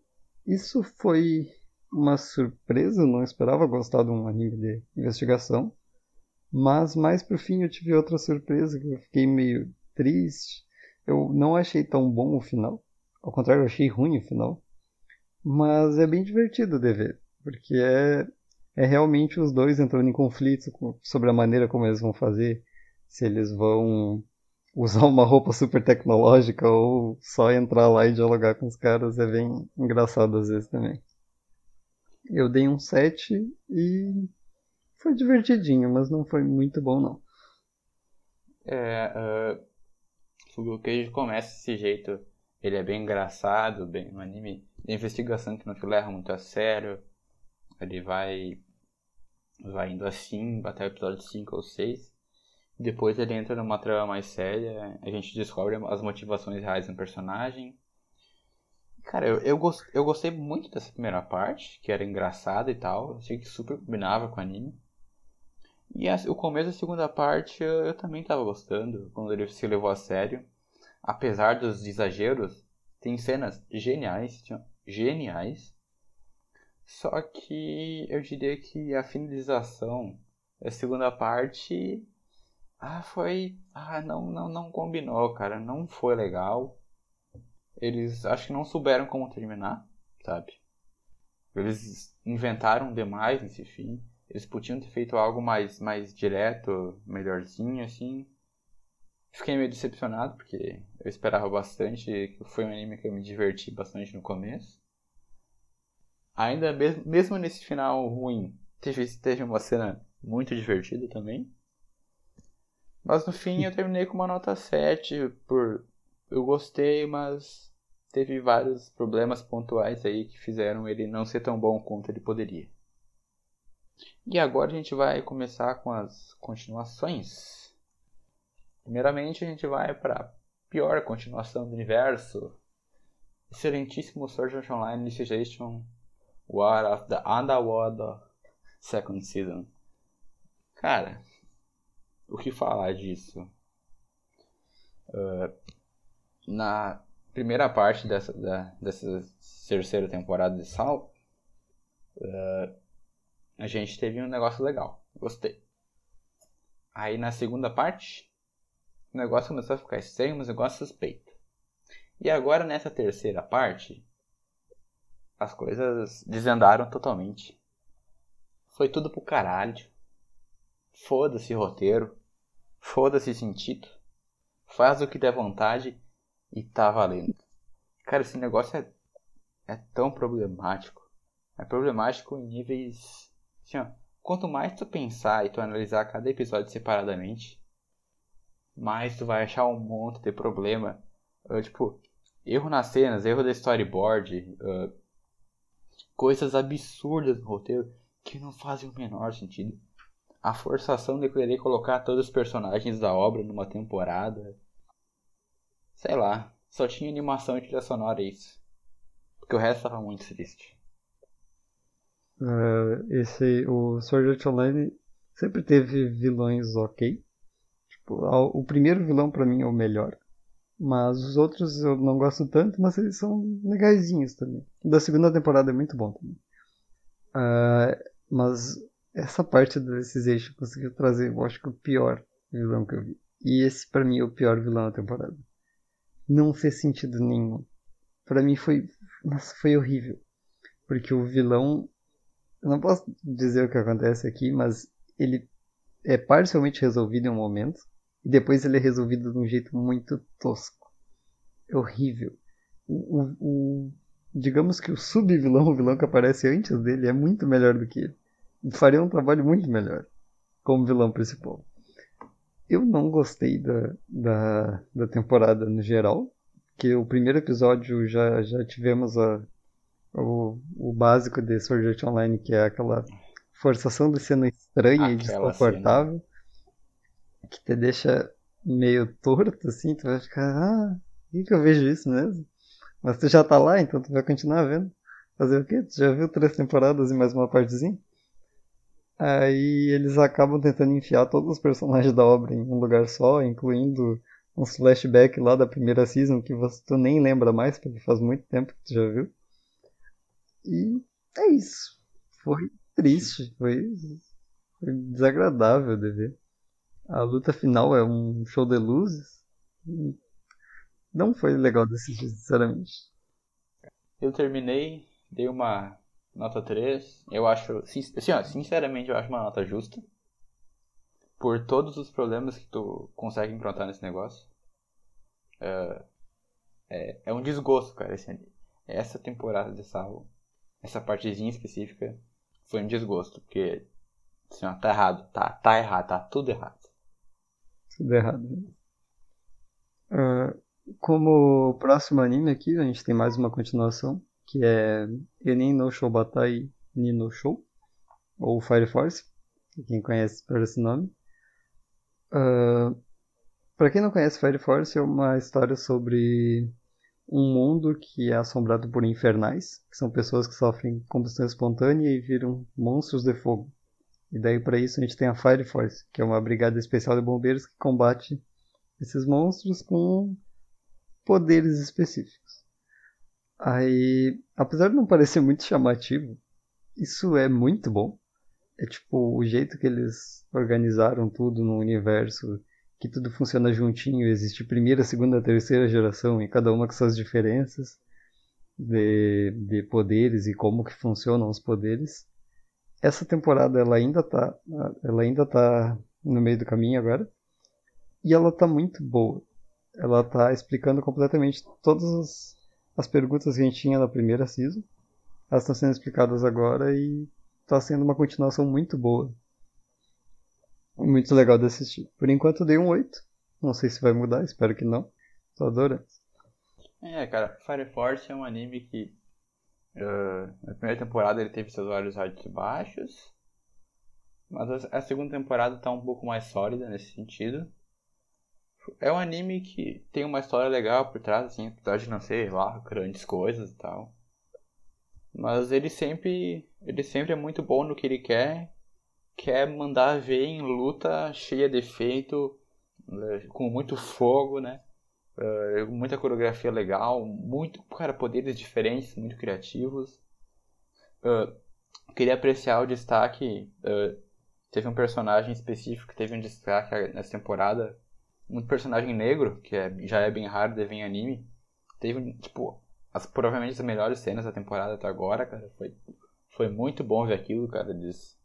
isso foi uma surpresa, não esperava gostar de um anime de investigação. Mas mais pro fim eu tive outra surpresa que eu fiquei meio triste. Eu não achei tão bom o final. Ao contrário, eu achei ruim o final. Mas é bem divertido de ver. Porque é, é realmente os dois entrando em conflito sobre a maneira como eles vão fazer. Se eles vão usar uma roupa super tecnológica ou só entrar lá e dialogar com os caras é bem engraçado às vezes também. Eu dei um 7 e foi divertidinho, mas não foi muito bom não. É, uh, o Cage começa desse jeito. Ele é bem engraçado, bem um anime de investigação que não te leva muito a sério. Ele vai vai indo assim até o episódio 5 ou 6. Depois ele entra numa trama mais séria, a gente descobre as motivações reais do personagem. Cara, eu, eu, gost, eu gostei muito dessa primeira parte, que era engraçada e tal. Achei que super combinava com o anime. E a, o começo da segunda parte eu, eu também estava gostando, quando ele se levou a sério. Apesar dos exageros, tem cenas geniais, geniais. Só que eu diria que a finalização da segunda parte ah, foi. Ah, não, não, não combinou, cara. Não foi legal. Eles acho que não souberam como terminar, sabe? Eles inventaram demais nesse fim. Eles podiam ter feito algo mais, mais direto, melhorzinho, assim. Fiquei meio decepcionado, porque eu esperava bastante. Foi um anime que eu me diverti bastante no começo. Ainda mesmo, mesmo nesse final ruim, teve, teve uma cena muito divertida também. Mas no fim eu terminei com uma nota 7 por eu gostei, mas teve vários problemas pontuais aí que fizeram ele não ser tão bom quanto ele poderia. E agora a gente vai começar com as continuações. Primeiramente a gente vai para a pior continuação do universo. Excelentíssimo Art Online Initiation War of the Underworld Second Season. Cara, o que falar disso? Uh, na primeira parte dessa, da, dessa terceira temporada de Sal, uh, a gente teve um negócio legal. Gostei. Aí na segunda parte, o negócio começou a ficar estranho, mas o negócio suspeito. E agora nessa terceira parte, as coisas desvendaram totalmente. Foi tudo pro caralho. Foda-se roteiro. Foda-se sentido. Faz o que der vontade e tá valendo. Cara, esse negócio é, é tão problemático. É problemático em níveis. Assim, ó, quanto mais tu pensar e tu analisar cada episódio separadamente, mais tu vai achar um monte de problema. Uh, tipo, erro nas cenas, erro da storyboard, uh, coisas absurdas no roteiro que não fazem o menor sentido a forçação de querer colocar todos os personagens da obra numa temporada. Sei lá, só tinha animação e trilha sonora isso. Porque o resto tava muito triste. Uh, esse, o Sword Art Online sempre teve vilões ok. Tipo, o primeiro vilão para mim é o melhor. Mas os outros eu não gosto tanto, mas eles são legaisinhos também. O da segunda temporada é muito bom também. Uh, mas essa parte do Alicization conseguiu trazer, eu acho que o pior vilão que eu vi. E esse para mim é o pior vilão da temporada. Não fez sentido nenhum. Para mim foi, nossa, foi horrível. Porque o vilão, eu não posso dizer o que acontece aqui, mas ele é parcialmente resolvido em um momento e depois ele é resolvido de um jeito muito tosco. É horrível. O, o, o digamos que o sub-vilão, o vilão que aparece antes dele, é muito melhor do que ele faria um trabalho muito melhor como vilão principal. Eu não gostei da, da, da temporada no geral, que o primeiro episódio já, já tivemos a, o, o básico de Sword Art Online, que é aquela forçação de cena estranha Aquela e desconfortável, cena. que te deixa meio torto, assim, tu vai ficar, ah, que, que eu vejo isso mesmo? Mas tu já tá lá, então tu vai continuar vendo. Fazer o quê? Tu já viu três temporadas e mais uma partezinha? Aí eles acabam tentando enfiar todos os personagens da obra em um lugar só, incluindo uns flashbacks lá da primeira season que você tu nem lembra mais, porque faz muito tempo que tu já viu. E é isso. Foi triste, foi, foi desagradável de ver. A luta final é um show de luzes. Não foi legal de assistir, sinceramente. Eu terminei, dei uma nota 3. Eu acho, assim, ó, sinceramente, eu acho uma nota justa. Por todos os problemas que tu consegue encontrar nesse negócio. É, é, é um desgosto, cara. Esse, essa temporada de Salvo, essa partezinha específica, foi um desgosto. Porque, assim, ó, tá errado. Tá, tá errado, tá tudo errado. Tudo errado. Uh, como próximo anime aqui, a gente tem mais uma continuação, que é Enin no Shoubatai Ni no Shou, ou Fire Force, quem conhece por esse nome. Uh, para quem não conhece, Fire Force é uma história sobre um mundo que é assombrado por infernais, que são pessoas que sofrem combustão espontânea e viram monstros de fogo. E daí para isso a gente tem a Fire Force, que é uma brigada especial de bombeiros que combate esses monstros com poderes específicos. Aí, apesar de não parecer muito chamativo, isso é muito bom. É tipo o jeito que eles organizaram tudo no universo, que tudo funciona juntinho, existe primeira, segunda, terceira geração e cada uma com suas diferenças de, de poderes e como que funcionam os poderes. Essa temporada ela ainda tá, ela ainda tá no meio do caminho agora. E ela tá muito boa. Ela tá explicando completamente todas as, as perguntas que a gente tinha na primeira season. Elas estão sendo explicadas agora e tá sendo uma continuação muito boa. Muito legal de assistir. Por enquanto eu dei um 8. Não sei se vai mudar, espero que não. Tô adorando. É, cara, Fire Force é um anime que uh, na primeira temporada ele teve seus olhos altos e baixos. Mas a segunda temporada tá um pouco mais sólida nesse sentido. É um anime que tem uma história legal por trás, assim, apesar de não ser lá grandes coisas e tal. Mas ele sempre. Ele sempre é muito bom no que ele quer. Quer mandar ver em luta cheia de efeito, eh, com muito fogo, né? Uh, muita coreografia legal, muito, cara, poderes diferentes, muito criativos. Uh, queria apreciar o destaque. Teve um personagem específico que teve um destaque nessa temporada, um personagem negro, que é, já é bem raro de ver em anime, teve, tipo, as, provavelmente as melhores cenas da temporada até agora, cara. Foi, foi muito bom ver aquilo, cara. Eles,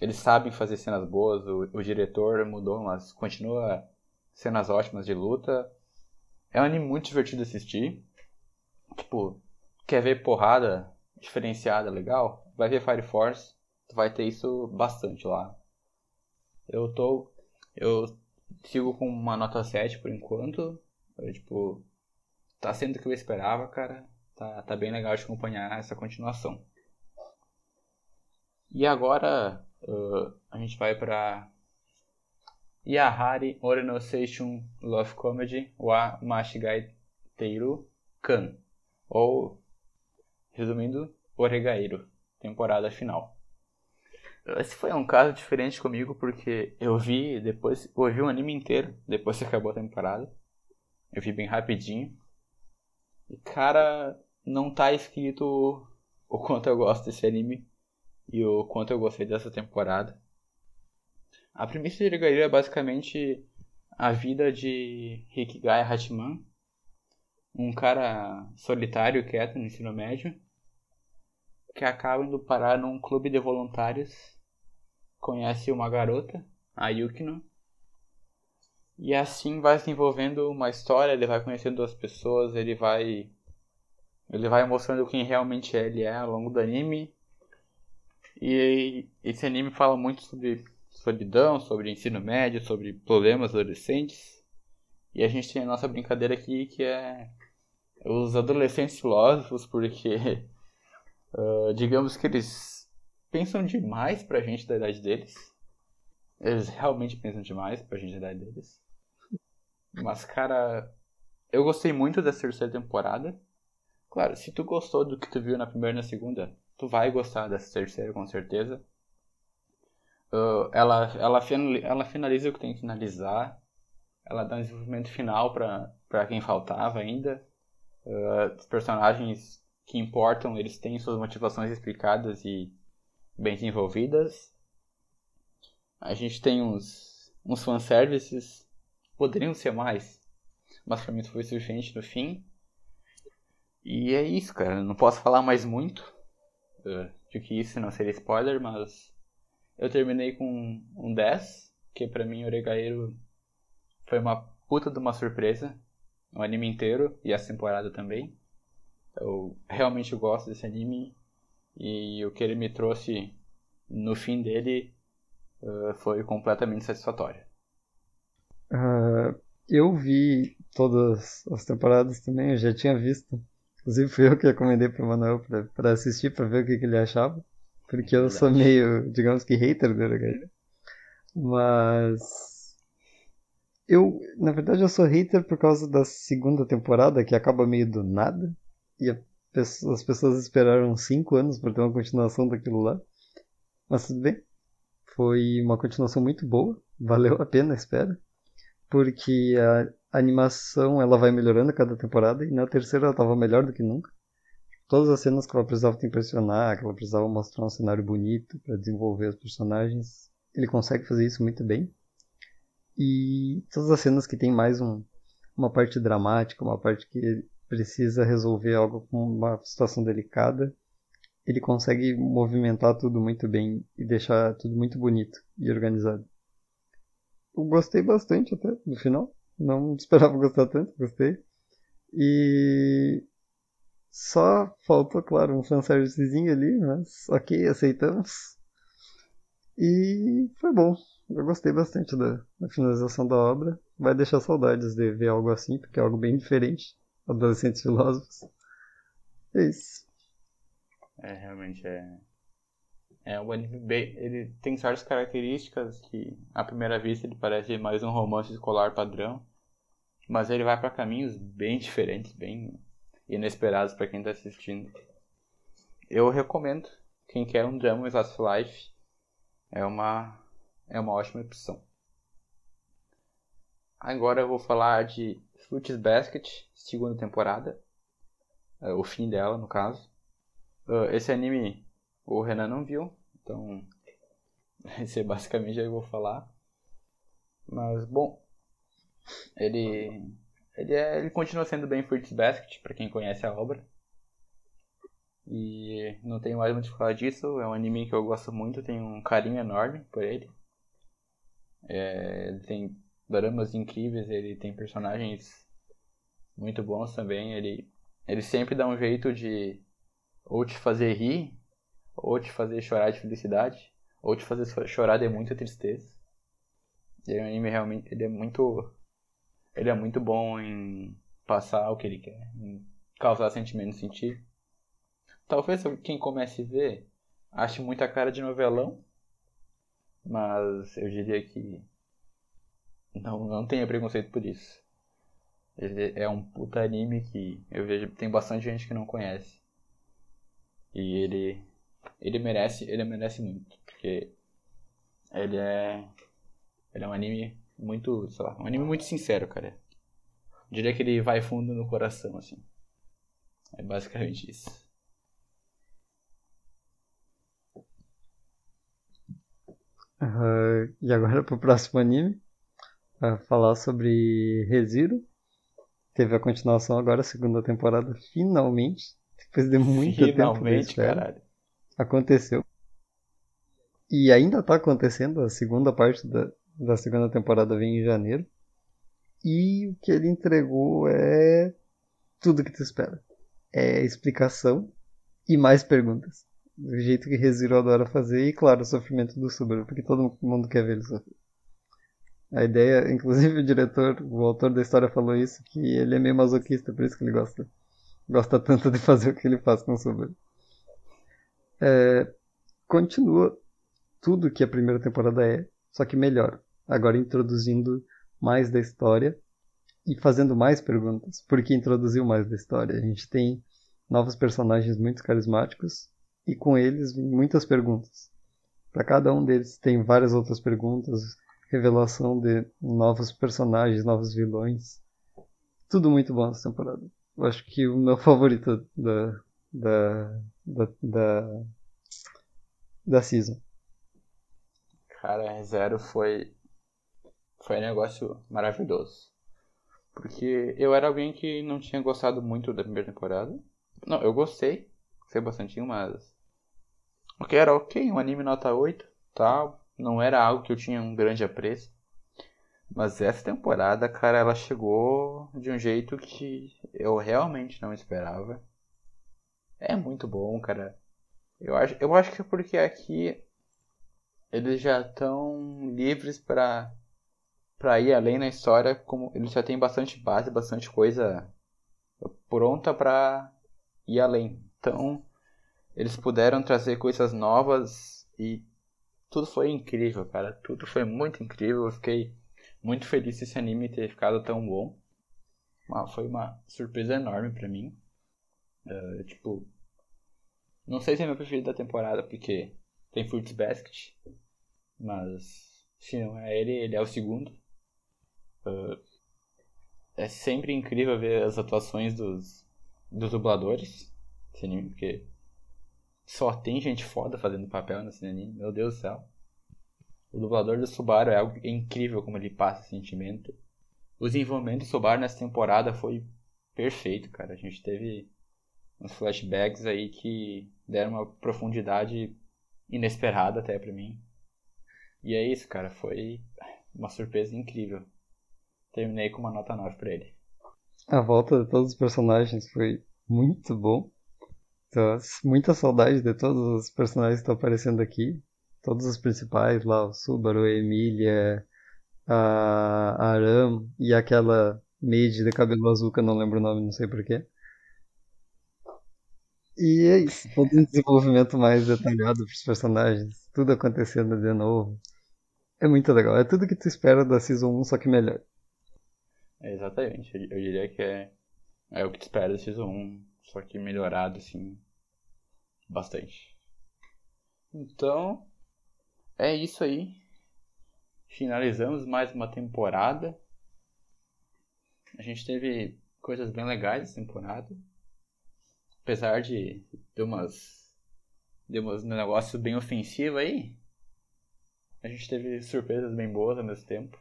eles sabem fazer cenas boas, o, o diretor mudou, mas continua cenas ótimas de luta. É um anime muito divertido de assistir. Tipo, quer ver porrada diferenciada legal? Vai ver Fire Force, tu vai ter isso bastante lá. Eu tô. Eu sigo com uma nota 7 por enquanto. Eu, tipo, tá sendo o que eu esperava, cara. Tá, tá bem legal de acompanhar essa continuação. E agora uh, a gente vai pra Yahari Oreno Love Comedy wa Mashigai Teiru Kan. Ou, resumindo, Oregairo, temporada final. Esse foi um caso diferente comigo porque eu vi depois, eu o anime inteiro depois que acabou a temporada. Eu vi bem rapidinho. E cara, não tá escrito o quanto eu gosto desse anime e o quanto eu gostei dessa temporada. A premissa de Rigaria é basicamente a vida de Hikigai Hachiman, um cara solitário, quieto no ensino médio, que acaba indo parar num clube de voluntários conhece uma garota, a Yukino, e assim vai se envolvendo uma história, ele vai conhecendo as pessoas, ele vai ele vai mostrando quem realmente ele é ao longo do anime. E esse anime fala muito sobre solidão, sobre ensino médio, sobre problemas adolescentes. E a gente tem a nossa brincadeira aqui que é os adolescentes filósofos, porque uh, digamos que eles pensam demais pra gente da idade deles. Eles realmente pensam demais pra gente da idade deles. Mas, cara, eu gostei muito dessa terceira temporada. Claro, se tu gostou do que tu viu na primeira e na segunda, tu vai gostar dessa terceira com certeza. Uh, ela, ela, ela finaliza o que tem que finalizar. Ela dá um desenvolvimento final para quem faltava ainda. Uh, os personagens que importam, eles têm suas motivações explicadas e bem desenvolvidas. A gente tem uns, uns fanservices, poderiam ser mais, mas pra mim foi suficiente no fim. E é isso, cara. Não posso falar mais muito uh, de que isso não seria spoiler, mas eu terminei com um 10, que pra mim Oregaeiro foi uma puta de uma surpresa. O anime inteiro e essa temporada também. Eu realmente gosto desse anime e o que ele me trouxe no fim dele uh, foi completamente satisfatório. Uh, eu vi todas as temporadas também, eu já tinha visto. Inclusive fui eu que recomendei pro Manuel pra, pra assistir, pra ver o que, que ele achava. Porque eu sou meio, digamos que, hater do HG. Mas. Eu, na verdade, eu sou hater por causa da segunda temporada, que acaba meio do nada. E a, as pessoas esperaram cinco anos para ter uma continuação daquilo lá. Mas tudo bem. Foi uma continuação muito boa. Valeu a pena a espera. Porque a animação ela vai melhorando a cada temporada. E na terceira ela estava melhor do que nunca todas as cenas que ela precisava te impressionar, que ela precisava mostrar um cenário bonito para desenvolver os personagens, ele consegue fazer isso muito bem. E todas as cenas que tem mais um, uma parte dramática, uma parte que precisa resolver algo com uma situação delicada, ele consegue movimentar tudo muito bem e deixar tudo muito bonito e organizado. Eu gostei bastante até do final. Não esperava gostar tanto, gostei. E só faltou, claro, um fanservicezinho ali, mas ok, aceitamos. E foi bom. Eu gostei bastante da, da, finalização da obra. Vai deixar saudades de ver algo assim, porque é algo bem diferente. Adolescentes filósofos. É isso. É, realmente é. É um anime bem. Ele tem certas características que, à primeira vista, ele parece mais um romance escolar padrão. Mas ele vai para caminhos bem diferentes, bem inesperados para quem está assistindo. Eu recomendo. Quem quer um drama Slice Life é uma é uma ótima opção. Agora eu vou falar de Fruits Basket, segunda temporada. É, o fim dela, no caso. Uh, esse anime o Renan não viu, então esse é basicamente eu vou falar. Mas bom, ele ele, é, ele continua sendo bem Fruits Basket, para quem conhece a obra. E não tenho mais muito o que falar disso. É um anime que eu gosto muito, tenho um carinho enorme por ele. É, ele tem dramas incríveis, ele tem personagens muito bons também. Ele, ele sempre dá um jeito de ou te fazer rir, ou te fazer chorar de felicidade, ou te fazer chorar de muita tristeza. E é um anime realmente ele é muito ele é muito bom em passar o que ele quer, em causar sentimentos sentir. Talvez quem comece a ver ache muita cara de novelão, mas eu diria que não, não tenha preconceito por isso. Ele é um puta anime que eu vejo tem bastante gente que não conhece. E ele ele merece, ele merece muito, porque ele é ele é um anime muito, sei lá, um anime muito sincero, cara. Eu diria que ele vai fundo no coração, assim. É basicamente isso. E agora pro próximo anime. Uh, falar sobre ReZero. Teve a continuação agora, a segunda temporada, finalmente. Depois de muito finalmente, tempo. Finalmente, caralho. Aconteceu. E ainda tá acontecendo a segunda parte da, da segunda temporada vem em janeiro. E o que ele entregou é tudo que tu espera. É explicação e mais perguntas. Do jeito que Reziro adora fazer, e claro, o sofrimento do Subaru, porque todo mundo quer ver ele sofrer. A ideia, inclusive o diretor, o autor da história falou isso, que ele é meio masoquista, por isso que ele gosta, gosta tanto de fazer o que ele faz com o Subaru. É, continua tudo que a primeira temporada é, só que melhor agora introduzindo mais da história e fazendo mais perguntas, porque introduziu mais da história. A gente tem novos personagens muito carismáticos e com eles muitas perguntas. Para cada um deles tem várias outras perguntas, revelação de novos personagens, novos vilões. Tudo muito bom essa temporada. Eu acho que o meu favorito da da da da, da season. Cara, Zero foi foi um negócio maravilhoso. Porque eu era alguém que não tinha gostado muito da primeira temporada. Não, eu gostei. Gostei bastante, mas. Ok, era ok, um anime nota 8, tal. Não era algo que eu tinha um grande apreço. Mas essa temporada, cara, ela chegou de um jeito que eu realmente não esperava. É muito bom, cara. Eu acho, eu acho que é porque aqui eles já estão livres para pra ir além na história, como ele já tem bastante base, bastante coisa pronta pra ir além. Então, eles puderam trazer coisas novas e tudo foi incrível, cara. Tudo foi muito incrível. Eu fiquei muito feliz esse anime ter ficado tão bom. Foi uma surpresa enorme pra mim. Uh, tipo, não sei se é meu preferido da temporada, porque tem Fruits Basket, mas se não é ele, ele é o segundo. Uh, é sempre incrível ver as atuações dos, dos dubladores desse anime, porque só tem gente foda fazendo papel nesse anime, meu Deus do céu. O dublador do Subaru é algo incrível como ele passa sentimento. O desenvolvimento do Subaru nessa temporada foi perfeito, cara. A gente teve uns flashbacks aí que deram uma profundidade inesperada até para mim. E é isso, cara, foi uma surpresa incrível. Terminei com uma nota 9 pra ele. A volta de todos os personagens foi muito bom. Então, muita saudade de todos os personagens que estão aparecendo aqui. Todos os principais lá, o Subaru, a Emília, a Aram e aquela maid de cabelo azul que eu não lembro o nome, não sei porquê. E é isso, todo um desenvolvimento mais detalhado para personagens, tudo acontecendo de novo. É muito legal, é tudo que tu espera da Season 1, só que melhor. É exatamente, eu, eu diria que é, é o que tu espera da Season 1, só que melhorado, assim, bastante. Então, é isso aí. Finalizamos mais uma temporada. A gente teve coisas bem legais essa temporada apesar de ter umas, de umas um negócio bem ofensivo aí, a gente teve surpresas bem boas ao mesmo tempo.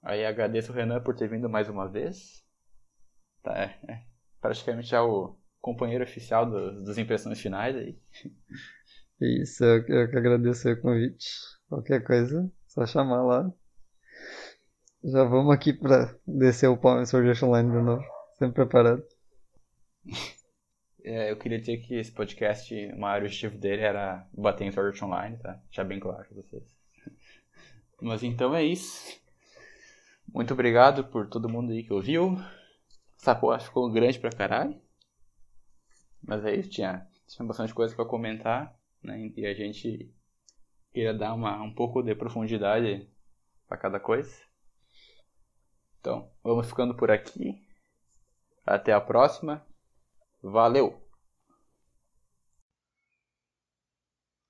Aí agradeço o Renan por ter vindo mais uma vez. Tá, é, é praticamente já o companheiro oficial do, das impressões finais aí. Isso, eu, eu que agradeço o convite. Qualquer coisa, só chamar lá. Já vamos aqui pra descer o Palm Sword Online de novo. Sempre preparado. É, eu queria dizer que esse podcast, o maior objetivo dele era bater em Art Online, tá? Já bem claro pra vocês. Mas então é isso. Muito obrigado por todo mundo aí que ouviu. Essa porra ficou grande pra caralho. Mas é isso, tinha, tinha bastante coisa pra comentar, né? E a gente queria dar uma, um pouco de profundidade para cada coisa. Então, vamos ficando por aqui. Até a próxima. Valeu!